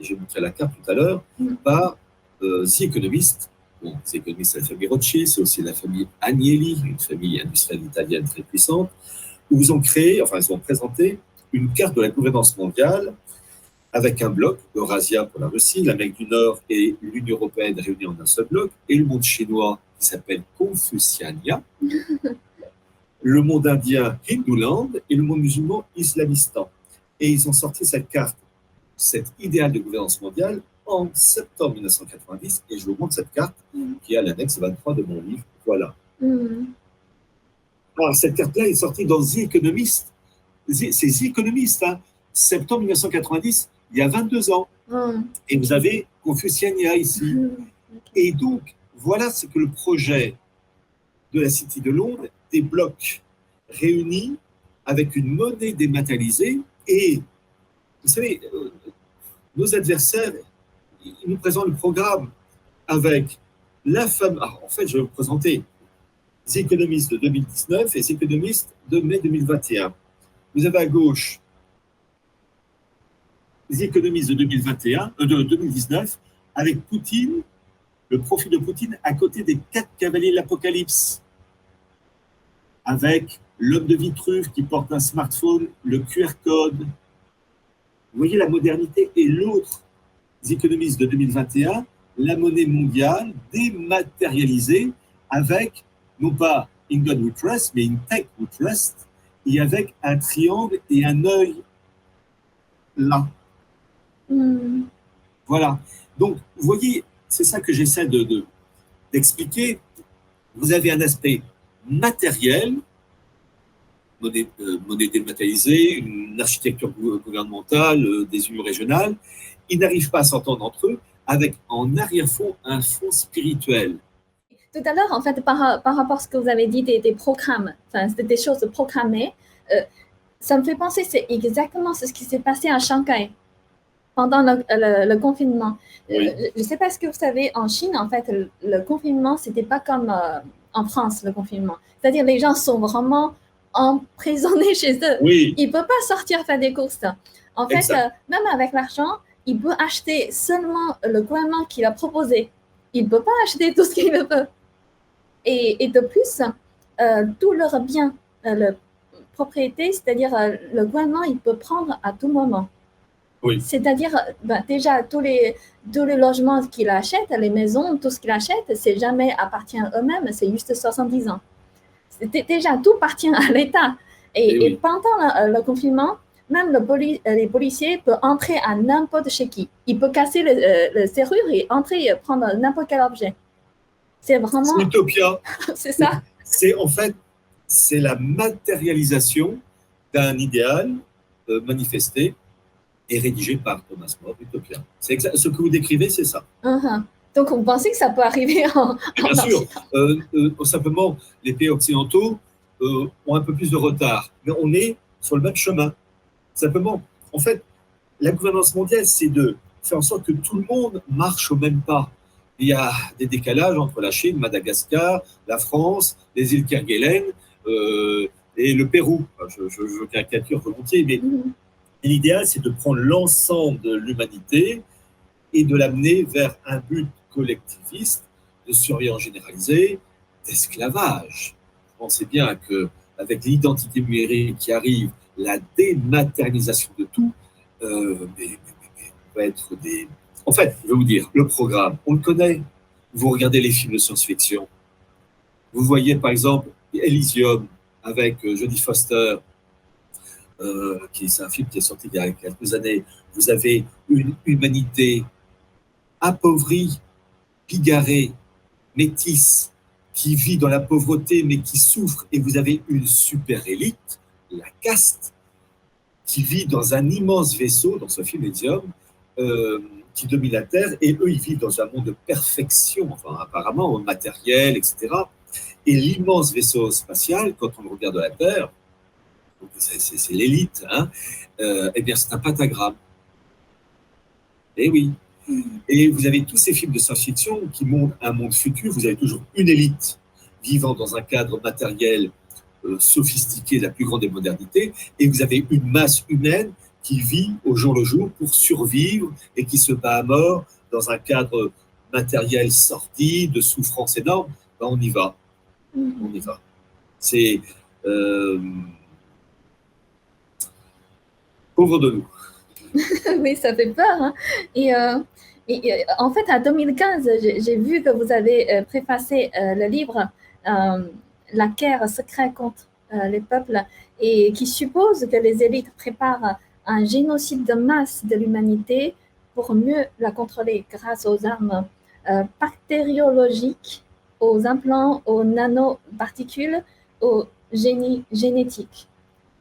et j'ai montré la carte tout à l'heure, mm. par euh, The Economist. Bon, The Economist, c'est la famille Rothschild, c'est aussi la famille Agnelli, une famille industrielle italienne très puissante, où ils ont créé, enfin, ils ont présenté une carte de la gouvernance mondiale avec un bloc, Eurasia pour la Russie, l'Amérique du Nord et l'Union européenne réunis en un seul bloc, et le monde chinois qui s'appelle Confuciania, le monde indien Hinduland et le monde musulman Islamistan. Et ils ont sorti cette carte, cet idéal de gouvernance mondiale en septembre 1990, et je vous montre cette carte qui est à l'annexe 23 de mon livre. Voilà. Mm. Alors, cette carte-là est sortie dans The Economist. C'est The Economist, hein. septembre 1990 il y a 22 ans. Hmm. Et vous avez Confuciania ici. Hmm. Et donc, voilà ce que le projet de la City de Londres des blocs réunis avec une monnaie dématérialisée. Et vous savez, euh, nos adversaires, ils nous présentent le programme avec la femme. en fait, je vais vous présenter les économistes de 2019 et les économistes de mai 2021. Vous avez à gauche les économistes de 2021, euh, de 2019, avec Poutine, le profil de Poutine à côté des quatre cavaliers de l'Apocalypse, avec l'homme de Vitruve qui porte un smartphone, le QR code. Vous voyez la modernité et l'autre, économistes de 2021, la monnaie mondiale dématérialisée avec non pas In God We Trust, mais In Tech We Trust, et avec un triangle et un œil là. Hmm. Voilà. Donc, vous voyez, c'est ça que j'essaie de, d'expliquer. vous avez un aspect matériel, monnaie, euh, monnaie, dématérialisée, une architecture gouvernementale, euh, des unions régionales. Ils n'arrivent pas à s'entendre entre eux avec en arrière-fond un fond spirituel. Tout à l'heure, en fait, par, par, rapport à ce que vous avez dit des, des programmes, enfin, des choses programmées, euh, ça me fait penser, c'est exactement ce qui s'est passé à Shanghai pendant le, confinement. Euh, je ne sais pas ce que vous savez, en Chine, en fait, le, confinement, ce n'était pas comme euh, en France, le confinement. C'est-à-dire les gens sont vraiment emprisonnés chez eux. Oui. Ils ne peuvent pas sortir faire des courses. En fait, euh, même avec l'argent, il peut acheter seulement le gouvernement qu'il a proposé. Il ne peut pas acheter tout ce qu'il veut. Et, et, de plus, tout leur bien, la propriété, c'est-à-dire le gouvernement, il peut prendre à tout moment. C'est-à-dire, ben, déjà, tous les, tous les logements qu'il achète, les maisons, tout ce qu'il achète, c'est jamais appartient à eux-mêmes, c'est juste 70 ans. Déjà, tout appartient à l'État. Et, eh pendant le, confinement, même le les policiers peuvent entrer à n'importe chez qui. Il peut casser le, euh, serrure et entrer et prendre n'importe quel objet. C'est vraiment. C'est utopia. c'est ça. C'est en fait, c'est la matérialisation d'un idéal euh, manifesté et rédigé par Thomas More, Utopia. C'est ce que vous décrivez, c'est ça. Uh-huh. Donc, vous pensez que ça peut arriver en. Bien sûr. Euh, euh, simplement, les pays occidentaux euh, ont un peu plus de retard. Mais on est sur le même chemin. Simplement, en fait, la gouvernance mondiale, c'est de faire en sorte que tout le monde marche au même pas. Il y a des décalages entre la Chine, Madagascar, la France, les îles Kerguelen euh, et le Pérou. je, je, je, caricature volontiers, mais mm-hmm. l'idéal, c'est de prendre l'ensemble de l'humanité et de l'amener vers un but collectiviste de surveillance généralisée, d'esclavage. Pensez bien que avec l'identité numérique qui arrive, la dématérialisation de tout, euh, mais, va être des. En fait, je vais vous dire, le programme, on le connaît. Vous regardez les films de science-fiction. Vous voyez par exemple Elysium avec euh, Jodie Foster, euh, qui c'est un film qui est sorti il y a quelques années. Vous avez une humanité appauvrie, bigarrée, métisse, qui vit dans la pauvreté mais qui souffre, et vous avez une super élite, la caste, qui vit dans un immense vaisseau, dans ce film Elysium, euh, qui domine la Terre, et eux, ils vivent dans un monde de perfection, enfin apparemment, matériel, etc. Et l'immense vaisseau spatial, quand on regarde de la Terre, c'est l'élite, hein, euh, eh bien c'est un pentagramme. Eh oui, et vous avez tous ces films de science-fiction qui montrent un monde futur. Vous avez toujours une élite vivant dans un cadre matériel euh, sophistiqué la plus grande des modernités, et vous avez une masse humaine qui vit au jour le jour pour survivre et qui se bat à mort dans un cadre matériel sorti, de souffrance énorme. Ben, on y va. Mm. On y va. C'est euh, pauvre de nous. oui, ça fait peur. Hein. Et, euh, et, en fait, en 2015, j'ai vu que vous avez euh, préfacé euh, le livre La guerre secrète contre les peuples et qui suppose que les élites préparent un génocide de masse de l'humanité pour mieux la contrôler grâce aux armes bactériologiques, aux implants, aux nanoparticules, aux génies génétiques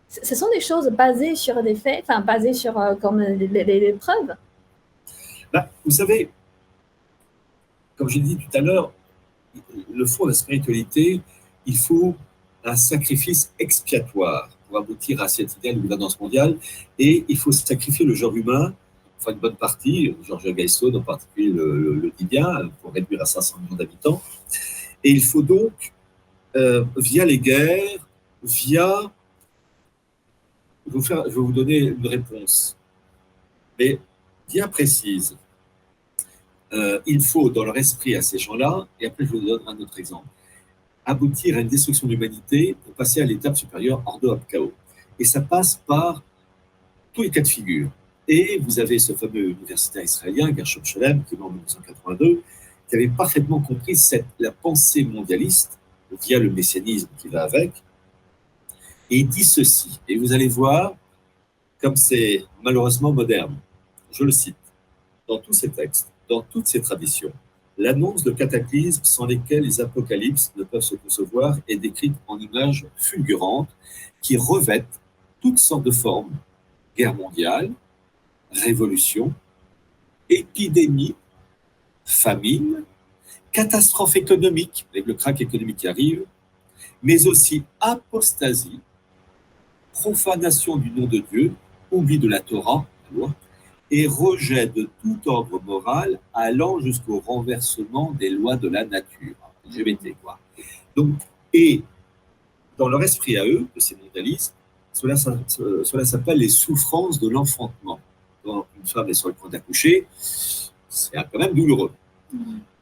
ce sont des choses basées sur des faits, enfin basées sur euh, comme les, preuves. Bah, vous savez, comme j'ai dit tout à l'heure, le fond de la spiritualité, il faut un sacrifice expiatoire pour aboutir à cette idée de gouvernance mondiale, et il faut sacrifier le genre humain, enfin une bonne partie, Georges Gaissot en particulier le, dit bien, pour réduire à 500 millions d'habitants, et il faut donc, euh, via les guerres, via je vais, vous donner une réponse, mais bien précise. Euh, il faut, dans leur esprit à ces gens-là, et après je vous donne un autre exemple, aboutir à une destruction de l'humanité pour passer à l'étape supérieure, Ordo chaos. Et ça passe par tous les cas de figure. Et vous avez ce fameux universitaire israélien, Gershom Shalem, qui est mort en 1982, qui avait parfaitement compris la pensée mondialiste, via le messianisme qui va avec, et il dit ceci, et vous allez voir comme c'est malheureusement moderne. Je le cite. Dans tous ces textes, dans toutes ces traditions, l'annonce de cataclysmes sans lesquels les apocalypses ne peuvent se concevoir est décrite en images fulgurantes qui revêtent toutes sortes de formes. Guerre mondiale, révolution, épidémie, famine, catastrophe économique, avec le crack économique qui arrive, mais aussi apostasie, profanation du nom de Dieu, oubli de la Torah, et rejet de tout ordre moral allant jusqu'au renversement des lois de la nature. LGBT, quoi. Donc, et dans leur esprit à eux, de ces mondialistes, cela, cela s'appelle les souffrances de l'enfantement. Quand une femme est sur le point d'accoucher, c'est quand même douloureux.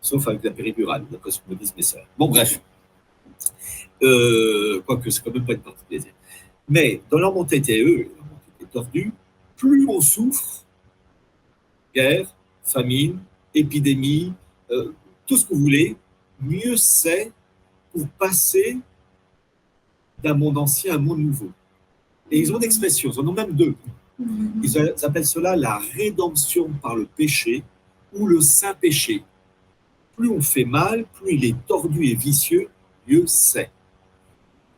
Sauf avec la péridurale, d'après ce que me disent mes sœurs. Bon, bref. Euh, quoique, c'est quand même pas une partie plaisir. Mais dans leur mentalité, eux, leur mentalité tordue, plus on souffre, guerre, famine, épidémie, euh, tout ce que vous voulez, mieux c'est pour passer d'un monde ancien à un monde nouveau. Et ils ont une expression, ils en ont même deux. Mm-hmm. Ils appellent cela la rédemption par le péché ou le saint péché. Plus on fait mal, plus il est tordu et vicieux, mieux c'est.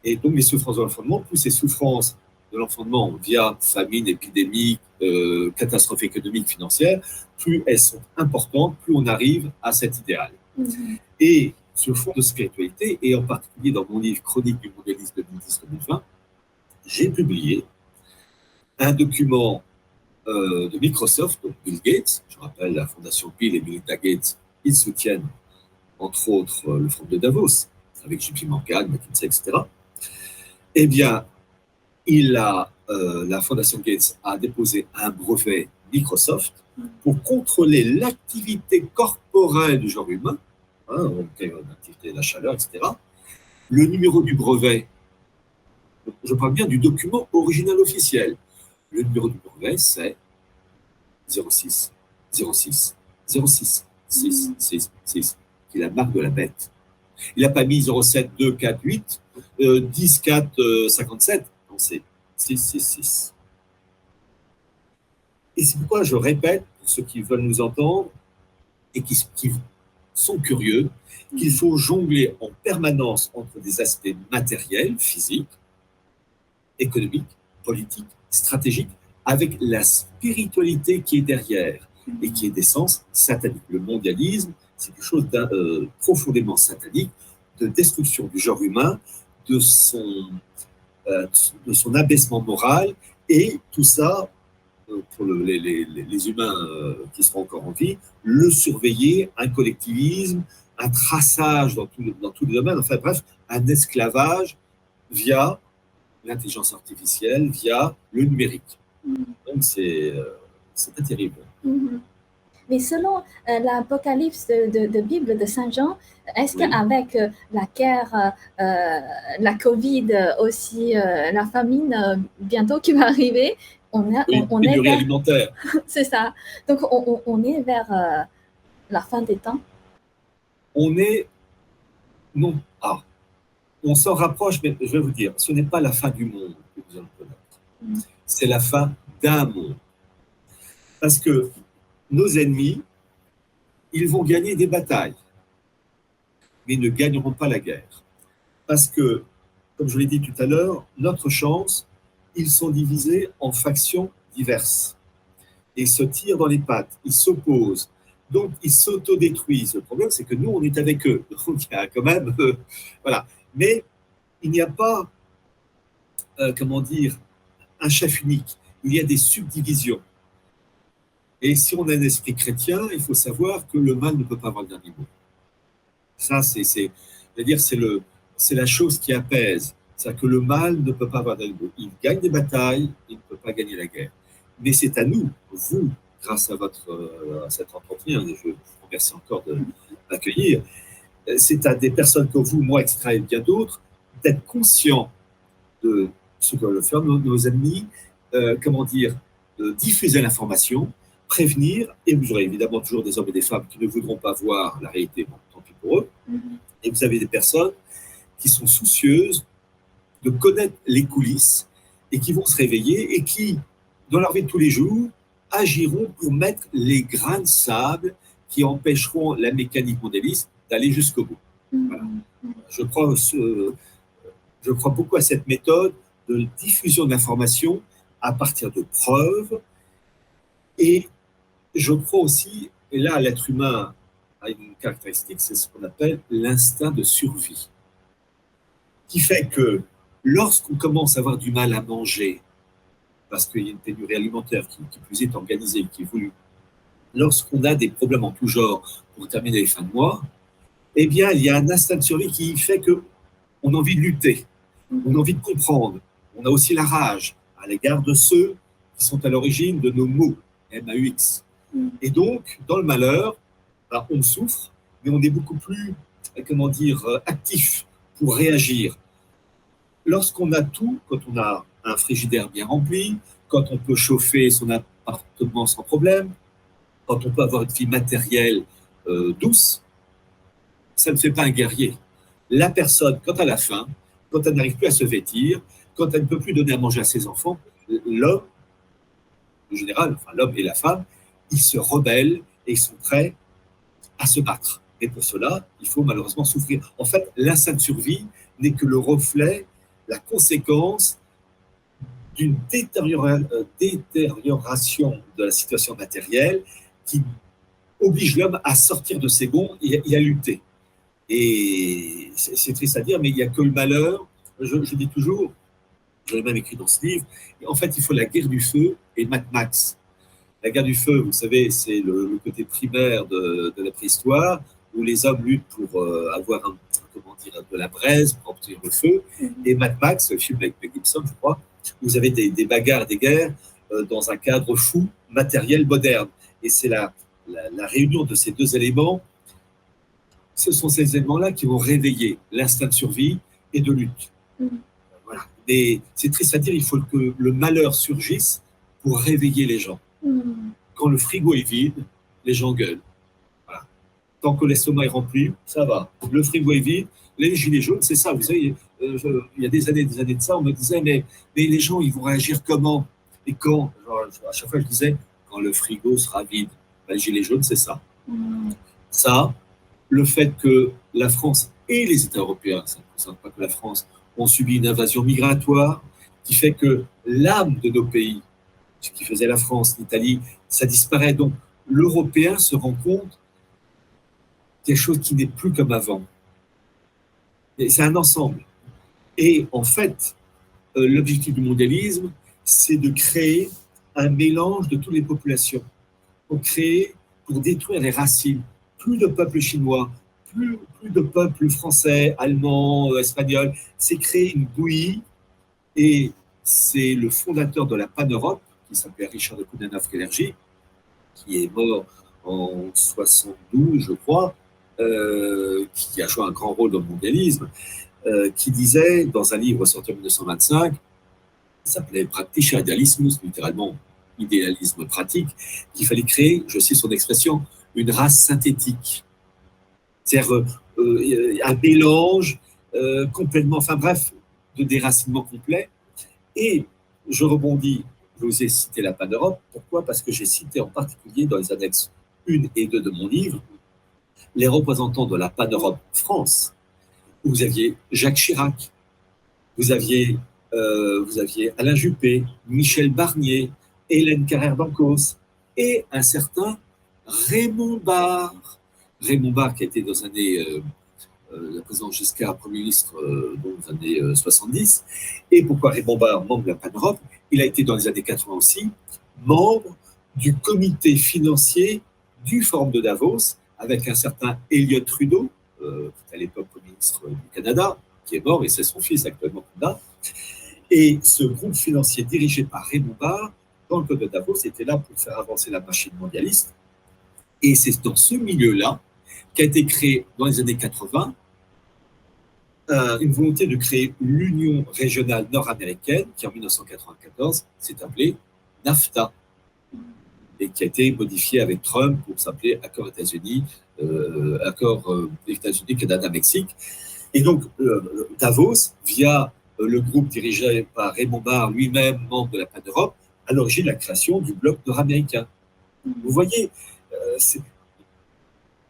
Et donc, les souffrances de l'enfantement, plus ces souffrances de l'enfantement via famine, épidémie, euh, catastrophe économique, financière, plus elles sont importantes, plus on arrive à cet idéal. Mm-hmm. Et sur fond de spiritualité, et en particulier dans mon livre Chronique du mondialisme 2010-2020, j'ai publié un document euh, de Microsoft, donc Bill Gates, je rappelle la fondation Bill et Melinda Gates, ils soutiennent entre autres le Front de Davos, avec JP Morgan, McKinsey, etc. Eh bien, il a, euh, la fondation Gates a déposé un brevet Microsoft pour contrôler l'activité corporelle du genre humain, hein, l'activité de la chaleur, etc. Le numéro du brevet, je parle bien du document original officiel. Le numéro du brevet, c'est 06 06 06 6 6 6, qui est la marque de la bête. Il n'a pas mis 07 2 4 8 10 4 57, non, c'est 6 6 6. Et c'est pourquoi je répète, pour ceux qui veulent nous entendre et qui, sont curieux, qu'il faut jongler en permanence entre des aspects matériels, physiques, économiques, politiques, stratégiques, avec la spiritualité qui est derrière et qui est d'essence satanique. Le mondialisme, c'est quelque chose euh, profondément satanique, de destruction du genre humain, de son, euh, de son abaissement moral, et tout ça, euh, pour les, les, les, humains qui seront encore en vie, le surveiller, un collectivisme, un traçage dans, tout, dans tous les domaines, enfin bref, un esclavage via l'intelligence artificielle, via le numérique. Donc c'est pas terrible. Mm-hmm. Mais selon euh, l'Apocalypse de, de, Bible de Saint Jean, est-ce qu'avec euh, la guerre, euh, la Covid aussi, la famine bientôt qui va arriver, on, a, on, est vers... alimentaire. C'est ça. Donc on, on est vers la fin des temps. On est non ah, on s'en rapproche, mais je vais vous dire, ce n'est pas la fin du monde que vous allez connaître. Mm. C'est la fin d'un monde. Parce que nos ennemis, ils vont gagner des batailles, mais ils ne gagneront pas la guerre. Parce que, comme je l'ai dit tout à l'heure, notre chance, ils sont divisés en factions diverses et se tirent dans les pattes, ils s'opposent. Donc, ils s'autodétruisent. Le problème, c'est que nous, on est avec eux. Donc, il y a quand même. Euh, voilà. Mais il n'y a pas, euh, comment dire, un chef unique. Il y a des subdivisions. Et si on a un esprit chrétien, il faut savoir que le mal ne peut pas avoir le dernier mot. Ça, c'est, c'est, dire c'est le, c'est la chose qui apaise. C'est-à-dire que le mal ne peut pas avoir le dernier mot. Il gagne des batailles, il ne peut pas gagner la guerre. Mais c'est à nous, vous, grâce à votre euh, à cet entretien, et je vous remercie encore de m'accueillir, c'est à des personnes comme vous, moi, etc., et bien d'autres, d'être conscients de ce que veulent faire nos, nos ennemis, euh, comment dire, de diffuser l'information, prévenir, et vous aurez évidemment toujours des hommes et des femmes qui ne voudront pas voir la réalité, bon, tant pis pour eux, mm-hmm. et vous avez des personnes qui sont soucieuses de connaître les coulisses et qui vont se réveiller et qui, dans leur vie de tous les jours, agiront pour mettre les grains de sable qui empêcheront la mécanique mondialiste d'aller jusqu'au bout. Mm-hmm. Je, crois, je crois beaucoup à cette méthode de diffusion d'informations à partir de preuves et je crois aussi, et là l'être humain a une caractéristique, c'est ce qu'on appelle l'instinct de survie, qui fait que lorsqu'on commence à avoir du mal à manger, parce qu'il y a une pénurie alimentaire qui, plus est organisée, qui est voulue, lorsqu'on a des problèmes en tout genre pour terminer les fins de mois, eh bien, il y a un instinct de survie qui fait que on a envie de lutter, on a envie de comprendre, on a aussi la rage à l'égard de ceux qui sont à l'origine de nos mots, M-A-U-X. Mm. Et donc, dans le malheur, bah, on souffre, mais on est beaucoup plus, comment dire, euh, actif pour réagir. Lorsqu'on a tout, quand on a un frigidaire bien rempli, quand on peut chauffer son appartement sans problème, quand on peut avoir une vie matérielle euh, douce, ça ne fait pas un guerrier. La personne, quand elle a faim, quand elle n'arrive plus à se vêtir, quand elle ne peut plus donner à manger à ses enfants, l'homme, en général, enfin l'homme et la femme, ils se rebellent et ils sont prêts à se battre. Et pour cela, il faut malheureusement souffrir. En fait, l'instinct de survie n'est que le reflet, la conséquence d'une euh, détérioration de la situation matérielle qui oblige l'homme à sortir de ses gonds et à lutter. Et c'est triste à dire, mais il n'y a que le malheur. Je, dis toujours, je l'ai même écrit dans ce livre, en fait, il faut la guerre du feu et Mad Max. La guerre du feu, vous savez, c'est le, côté primaire de, de, la préhistoire, où les hommes luttent pour euh, avoir un, comment dire, de la braise, pour obtenir le feu. Mhm. Et Mad Max, le film avec Mel Gibson, je crois, vous avez des, des bagarres, des guerres euh, dans un cadre fou, matériel, moderne. Et c'est la, la, réunion de ces deux éléments, ce sont ces éléments-là qui vont réveiller l'instinct de survie et de lutte. Mhm. Voilà. Mais c'est triste à dire, il faut que le malheur surgisse pour réveiller les gens. Quand le frigo est vide, les gens gueulent. Tant que l'estomac est rempli, ça va. Le frigo est vide, les gilets jaunes, c'est ça. Vous savez, euh, il y a des années, des années de ça, on me disait, mais, mais les gens, ils vont réagir comment? Et quand? À chaque fois, je disais, quand le frigo sera vide. Ben, les gilets jaunes, c'est ça. Ça, le fait que la France et les États européens, ça ne concerne pas que la France, ont subi une invasion migratoire qui fait que l'âme de nos pays, ce qui faisait la France, l'Italie, ça disparaît. Donc, l'Européen se rend compte des choses qui n'est plus comme avant. C'est un ensemble. Et en fait, euh, l'objectif du mondialisme, c'est de créer un mélange de toutes les populations. Pour créer, pour détruire les racines. Plus de peuples chinois, plus, de peuples français, allemands, espagnols. C'est créer une bouillie. Et c'est le fondateur de la Pan-Europe, qui s'appelait Richard de Kounanov-Kellergy, qui est mort en 72, je crois, euh, qui a joué un grand rôle dans le mondialisme, euh, qui disait dans un livre sorti en 1925, qui s'appelait Practischer Idealismus, littéralement idéalisme pratique, qu'il fallait créer, je cite son expression, une race synthétique. C'est-à-dire euh, un mélange complètement, enfin bref, de déracinement complet. Et je rebondis, je vous ai cité la Pan-Europe. Pourquoi? Parce que j'ai cité en particulier dans les annexes 1 et 2 de mon livre les représentants de la Pan-Europe France, vous aviez Jacques Chirac, vous aviez, euh, vous aviez Alain Juppé, Michel Barnier, Hélène Carrère d'Ancos et un certain Raymond Barre. Raymond Barre qui a été dans les années, euh, euh, Premier ministre dans les années 70. Et pourquoi Raymond Barre, membre de la Pan-Europe Il a été dans les années 80 aussi membre du comité financier du Forum de Davos avec un certain Elliot Trudeau, euh, à l'époque ministre du Canada, qui est mort et c'est son fils actuellement Canada. Et ce groupe financier dirigé par Raymond Barre, dans le code de Davos, était là pour faire avancer la machine mondialiste. Et c'est dans ce milieu-là qu'a été créé dans les années 80 euh, une volonté de créer l'Union régionale nord-américaine qui en 1994 s'est appelée NAFTA, et qui a été modifié avec Trump pour s'appeler Accord États-Unis, euh, Accord euh, États-Unis, Canada, Mexique. Et donc, Davos, via le groupe dirigé par Raymond Barre, lui-même membre de la PAN Europe, à l'origine de la création du bloc nord-américain. Vous voyez,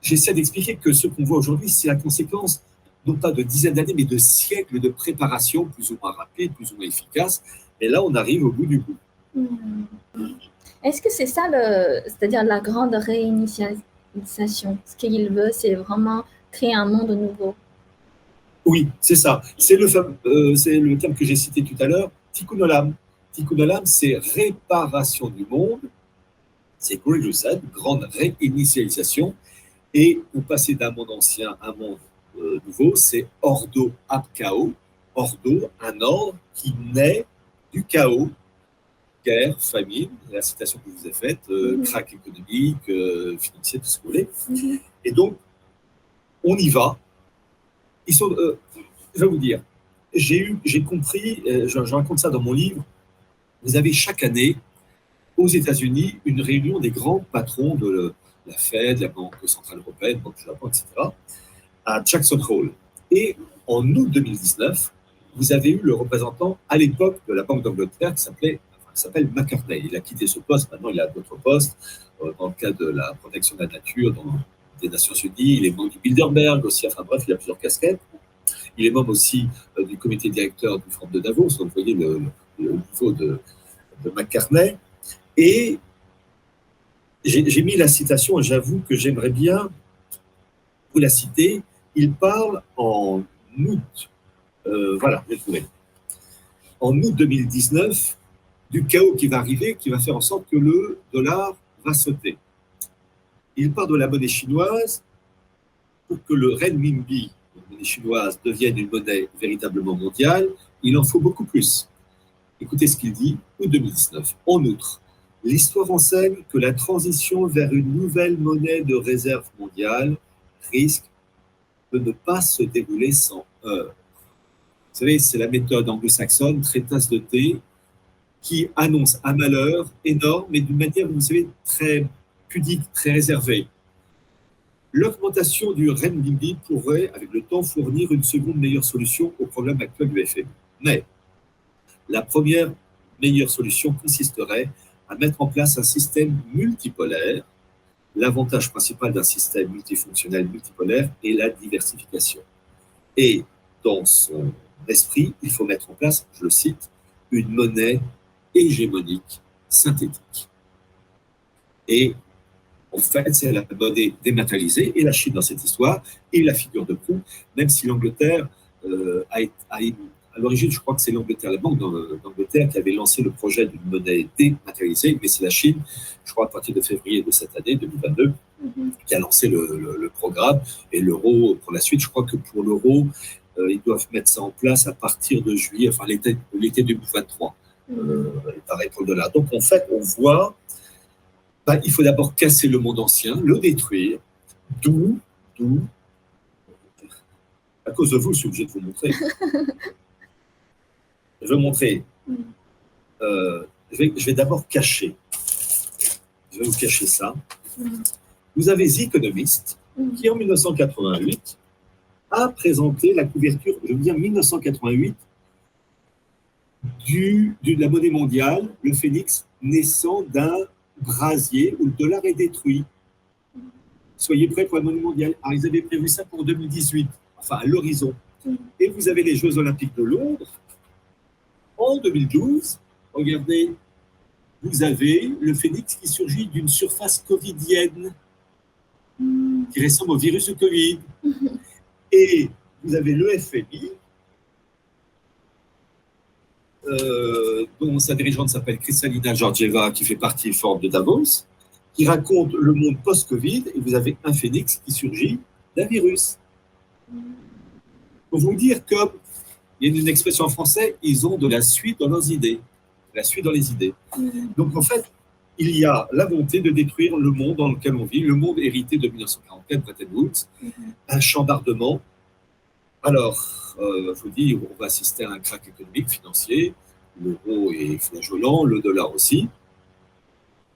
j'essaie d'expliquer que ce qu'on voit aujourd'hui, c'est la conséquence non pas de dizaines d'années, mais de siècles de préparation plus ou moins rapide, plus ou moins efficace. Et là, on arrive au bout du bout. Mmh. Est-ce que c'est ça, c'est-à-dire la grande réinitialisation? Ce qu'il veut, c'est vraiment créer un monde nouveau. Oui, c'est ça. C'est le, euh, c'est le terme que j'ai cité tout à l'heure, tikkun olam. Tikkun olam, c'est réparation du monde. C'est Greg said, grande réinitialisation. Et pour passer d'un monde ancien à un monde euh, nouveau, c'est ordo ab chaos. Ordo, un ordre qui naît du chaos, guerre, famine, la citation que je vous ai faite, euh, mhm. crack économique, euh, financier, tout ce que vous voulez. Mhm. Et donc, on y va. Ils sont, euh, je vais vous dire, j'ai eu, j'ai compris, je, raconte ça dans mon livre. Vous avez chaque année aux États-Unis une réunion des grands patrons de la Fed, la Banque centrale européenne, Banque du Japon, etc., à Jackson Hole. Et en août 2019, vous avez eu le représentant à l'époque de la Banque d'Angleterre qui s'appelait s'appelle McCartney. Il a quitté ce poste, maintenant il a d'autres postes euh, dans le cadre de la protection de la nature dans des Nations Unies. Il est membre du Bilderberg aussi, enfin bref, il a plusieurs casquettes. Il est membre aussi euh, du comité directeur du Forum de Davos, donc vous voyez le, niveau de, de, McCartney. Et j'ai mis la citation, et j'avoue que j'aimerais bien vous la citer. Il parle en août, euh, voilà, j'ai trouvé, en août 2019, du chaos qui va arriver, qui va faire en sorte que le dollar va sauter. Il parle de la monnaie chinoise pour que le renminbi, la monnaie chinoise, devienne une monnaie véritablement mondiale. Il en faut beaucoup plus. Écoutez ce qu'il dit, août 2019. En outre, l'histoire enseigne que la transition vers une nouvelle monnaie de réserve mondiale risque de ne pas se dérouler sans heurts. Vous savez, c'est la méthode anglo-saxonne, très tasse de thé, qui annonce un malheur énorme, mais d'une manière, vous savez, très pudique, très réservée. L'augmentation du renminbi pourrait, avec le temps, fournir une seconde meilleure solution au problème actuel du FMI. Mais la première meilleure solution consisterait à mettre en place un système multipolaire. L'avantage principal d'un système multifonctionnel multipolaire est la diversification. Et dans son esprit, il faut mettre en place, je le cite, une monnaie hégémonique synthétique. Et en fait, c'est la monnaie dématérialisée et la Chine dans cette histoire et la figure de proue, même si l'Angleterre euh, a, a, à l'origine, je crois que c'est l'Angleterre, la Banque d'Angleterre qui avait lancé le projet d'une monnaie dématérialisée, mais c'est la Chine, je crois à partir de février de cette année, 2022, mm-hmm. qui a lancé le, programme. Et l'euro, pour la suite, je crois que pour l'euro, euh, ils doivent mettre ça en place à partir de juillet, enfin l'été 2023, mm-hmm. euh, pareil pour le dollar. Donc en fait, on voit, bah, il faut d'abord casser le monde ancien, le détruire, d'où, d'où, à cause de vous, je suis obligé de vous montrer. Je vais montrer. Mm. Euh, je vais, d'abord cacher. Je vais vous cacher ça. Mm. Vous avez The Economist mm. qui, en 1988, a présenté la couverture, je veux dire 1988, du, de la monnaie mondiale, le phénix naissant d'un brasier où le dollar est détruit. Soyez prêts pour la monnaie mondiale. Alors, ils avaient prévu ça pour 2018, enfin à l'horizon. Et vous avez les Jeux Olympiques de Londres en 2012, regardez, vous avez le phénix qui surgit d'une surface covidienne qui ressemble au virus du Covid. Et vous avez le FMI, euh, dont sa dirigeante s'appelle Kristalina Georgieva, qui fait partie forte de Davos, qui raconte le monde post-Covid, et vous avez un phénix qui surgit d'un virus. Pour vous dire comme il y a une expression en français, ils ont de la suite dans leurs idées. La suite dans les idées. Mm. Donc en fait, il y a la volonté de détruire le monde dans lequel on vit, le monde hérité de 1944, Bretton Woods, mm-hmm. un chambardement. Alors, il euh, faut dire, on va assister à un crack économique, financier, l'euro est flageolant, le dollar aussi,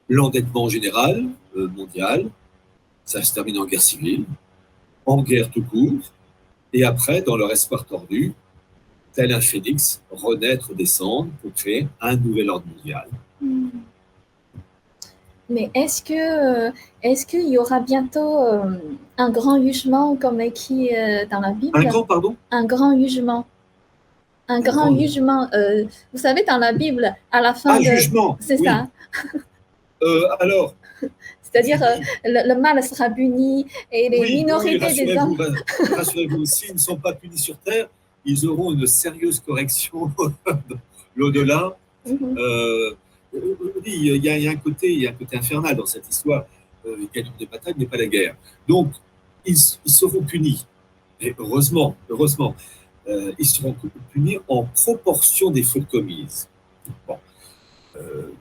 l'endettement général euh, mondial, ça se termine en guerre civile, en guerre tout court, et après, dans leur espoir tordu, tel un phénix, renaître, descendre pour créer un nouvel ordre mondial. Hmm. Mais est-ce que euh, est-ce qu'il y aura bientôt euh, un grand jugement comme écrit euh, dans la Bible? Un grand pardon? Un grand jugement. Un grand, jugement. vous savez, dans la Bible, à la fin. Un jugement. C'est ça. alors? C'est-à-dire, le, mal sera puni et les minorités des hommes. Rassurez-vous, s'ils ne sont pas punis sur terre, ils auront une sérieuse correction l'au-delà. Mhm. Euh, il, y a, un côté, il y a un côté infernal dans cette histoire. Euh, ils gagnent des batailles, mais pas la guerre. Donc, ils, seront punis. Et heureusement, heureusement, euh, ils seront punis en proportion des fautes commises. Bon.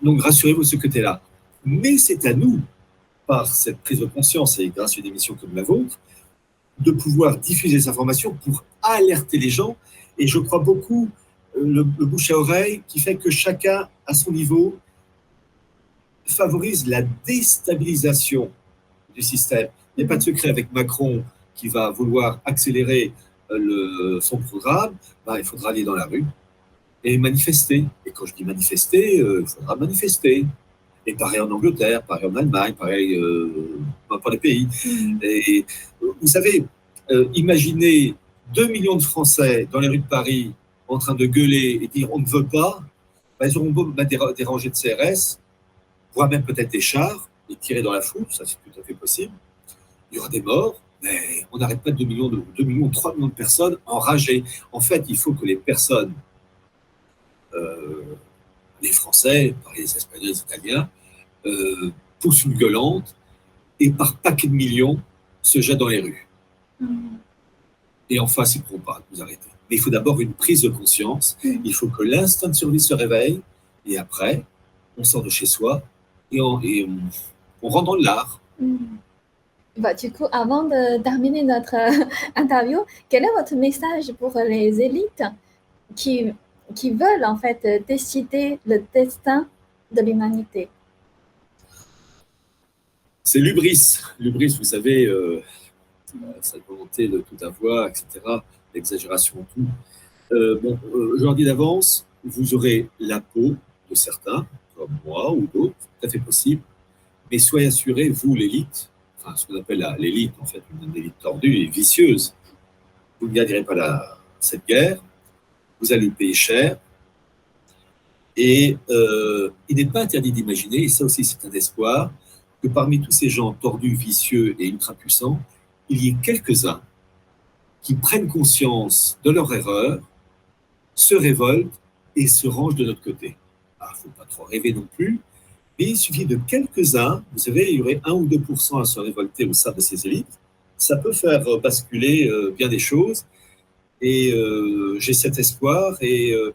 donc, rassurez-vous ce côté-là. Mais c'est à nous, par cette prise de conscience et grâce à une émission comme la vôtre, de pouvoir diffuser ces informations pour alerter les gens. Et je crois beaucoup euh, le, bouche à oreille qui fait que chacun, à son niveau, favorise la déstabilisation du système. Il n'y a pas de secret avec Macron qui va vouloir accélérer euh, son programme. Ben, il faudra aller dans la rue et manifester. Et quand je dis manifester, euh, il faudra manifester. Et pareil en Angleterre, pareil en Allemagne, pareil euh, dans les pays. Mm. Et vous savez, euh, imaginez 2 millions de Français dans les rues de Paris en train de gueuler et dire on ne veut pas, ben, ils auront beau mettre des, rangées de CRS, voire même peut-être des chars et tirer dans la foule, ça c'est tout à fait possible. Il y aura des morts, mais on n'arrête pas 2 millions, de, 2 millions, 3 millions de personnes enragées. En fait, il faut que les personnes, euh, les Français, les Espagnols, les Italiens, euh, poussent une gueulante et par paquet de millions se jettent dans les rues. Mm. Et en face, ils ne pourront pas nous arrêter. Mais il faut d'abord une prise de conscience. Mm. Il faut que l'instinct de survie se réveille. Et après, on sort de chez soi et on, on, rentre dans l'art. Mm. Bah, du coup, avant de terminer notre euh, interview, quel est votre message pour les élites qui, qui veulent en fait décider le destin de l'humanité C'est l'ubris. L'ubris, vous savez, euh, sa volonté de tout avoir, etc., l'exagération, tout. Euh, bon, euh, je leur dis d'avance, vous aurez la peau de certains, comme moi ou d'autres, tout à fait possible, mais soyez assurés, vous, l'élite, enfin, ce qu'on appelle l'élite, en fait, une élite tordue et vicieuse, vous ne gagnerez pas cette guerre, vous allez payer cher, et euh, il n'est pas interdit d'imaginer, et ça aussi c'est un espoir, que parmi tous ces gens tordus, vicieux et ultra-puissants, il y ait quelques-uns qui prennent conscience de leur erreur, se révoltent et se rangent de notre côté. Il ah, ne faut pas trop rêver non plus, mais il suffit de quelques-uns, vous savez, il y aurait 1 ou 2% à se révolter au sein de ces élites, ça peut faire basculer euh, bien des choses, et euh, j'ai cet espoir, et euh,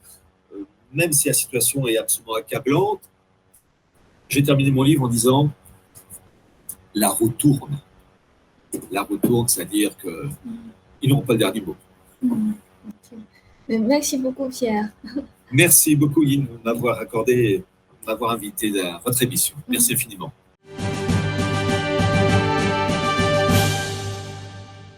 même si la situation est absolument accablante, j'ai terminé mon livre en disant, la roue tourne la retourne, c'est-à-dire qu'ils n'auront pas le dernier mot. Merci beaucoup, Pierre. Merci beaucoup, Yves, de m'avoir accordé, de m'avoir invité à votre émission. Merci infiniment.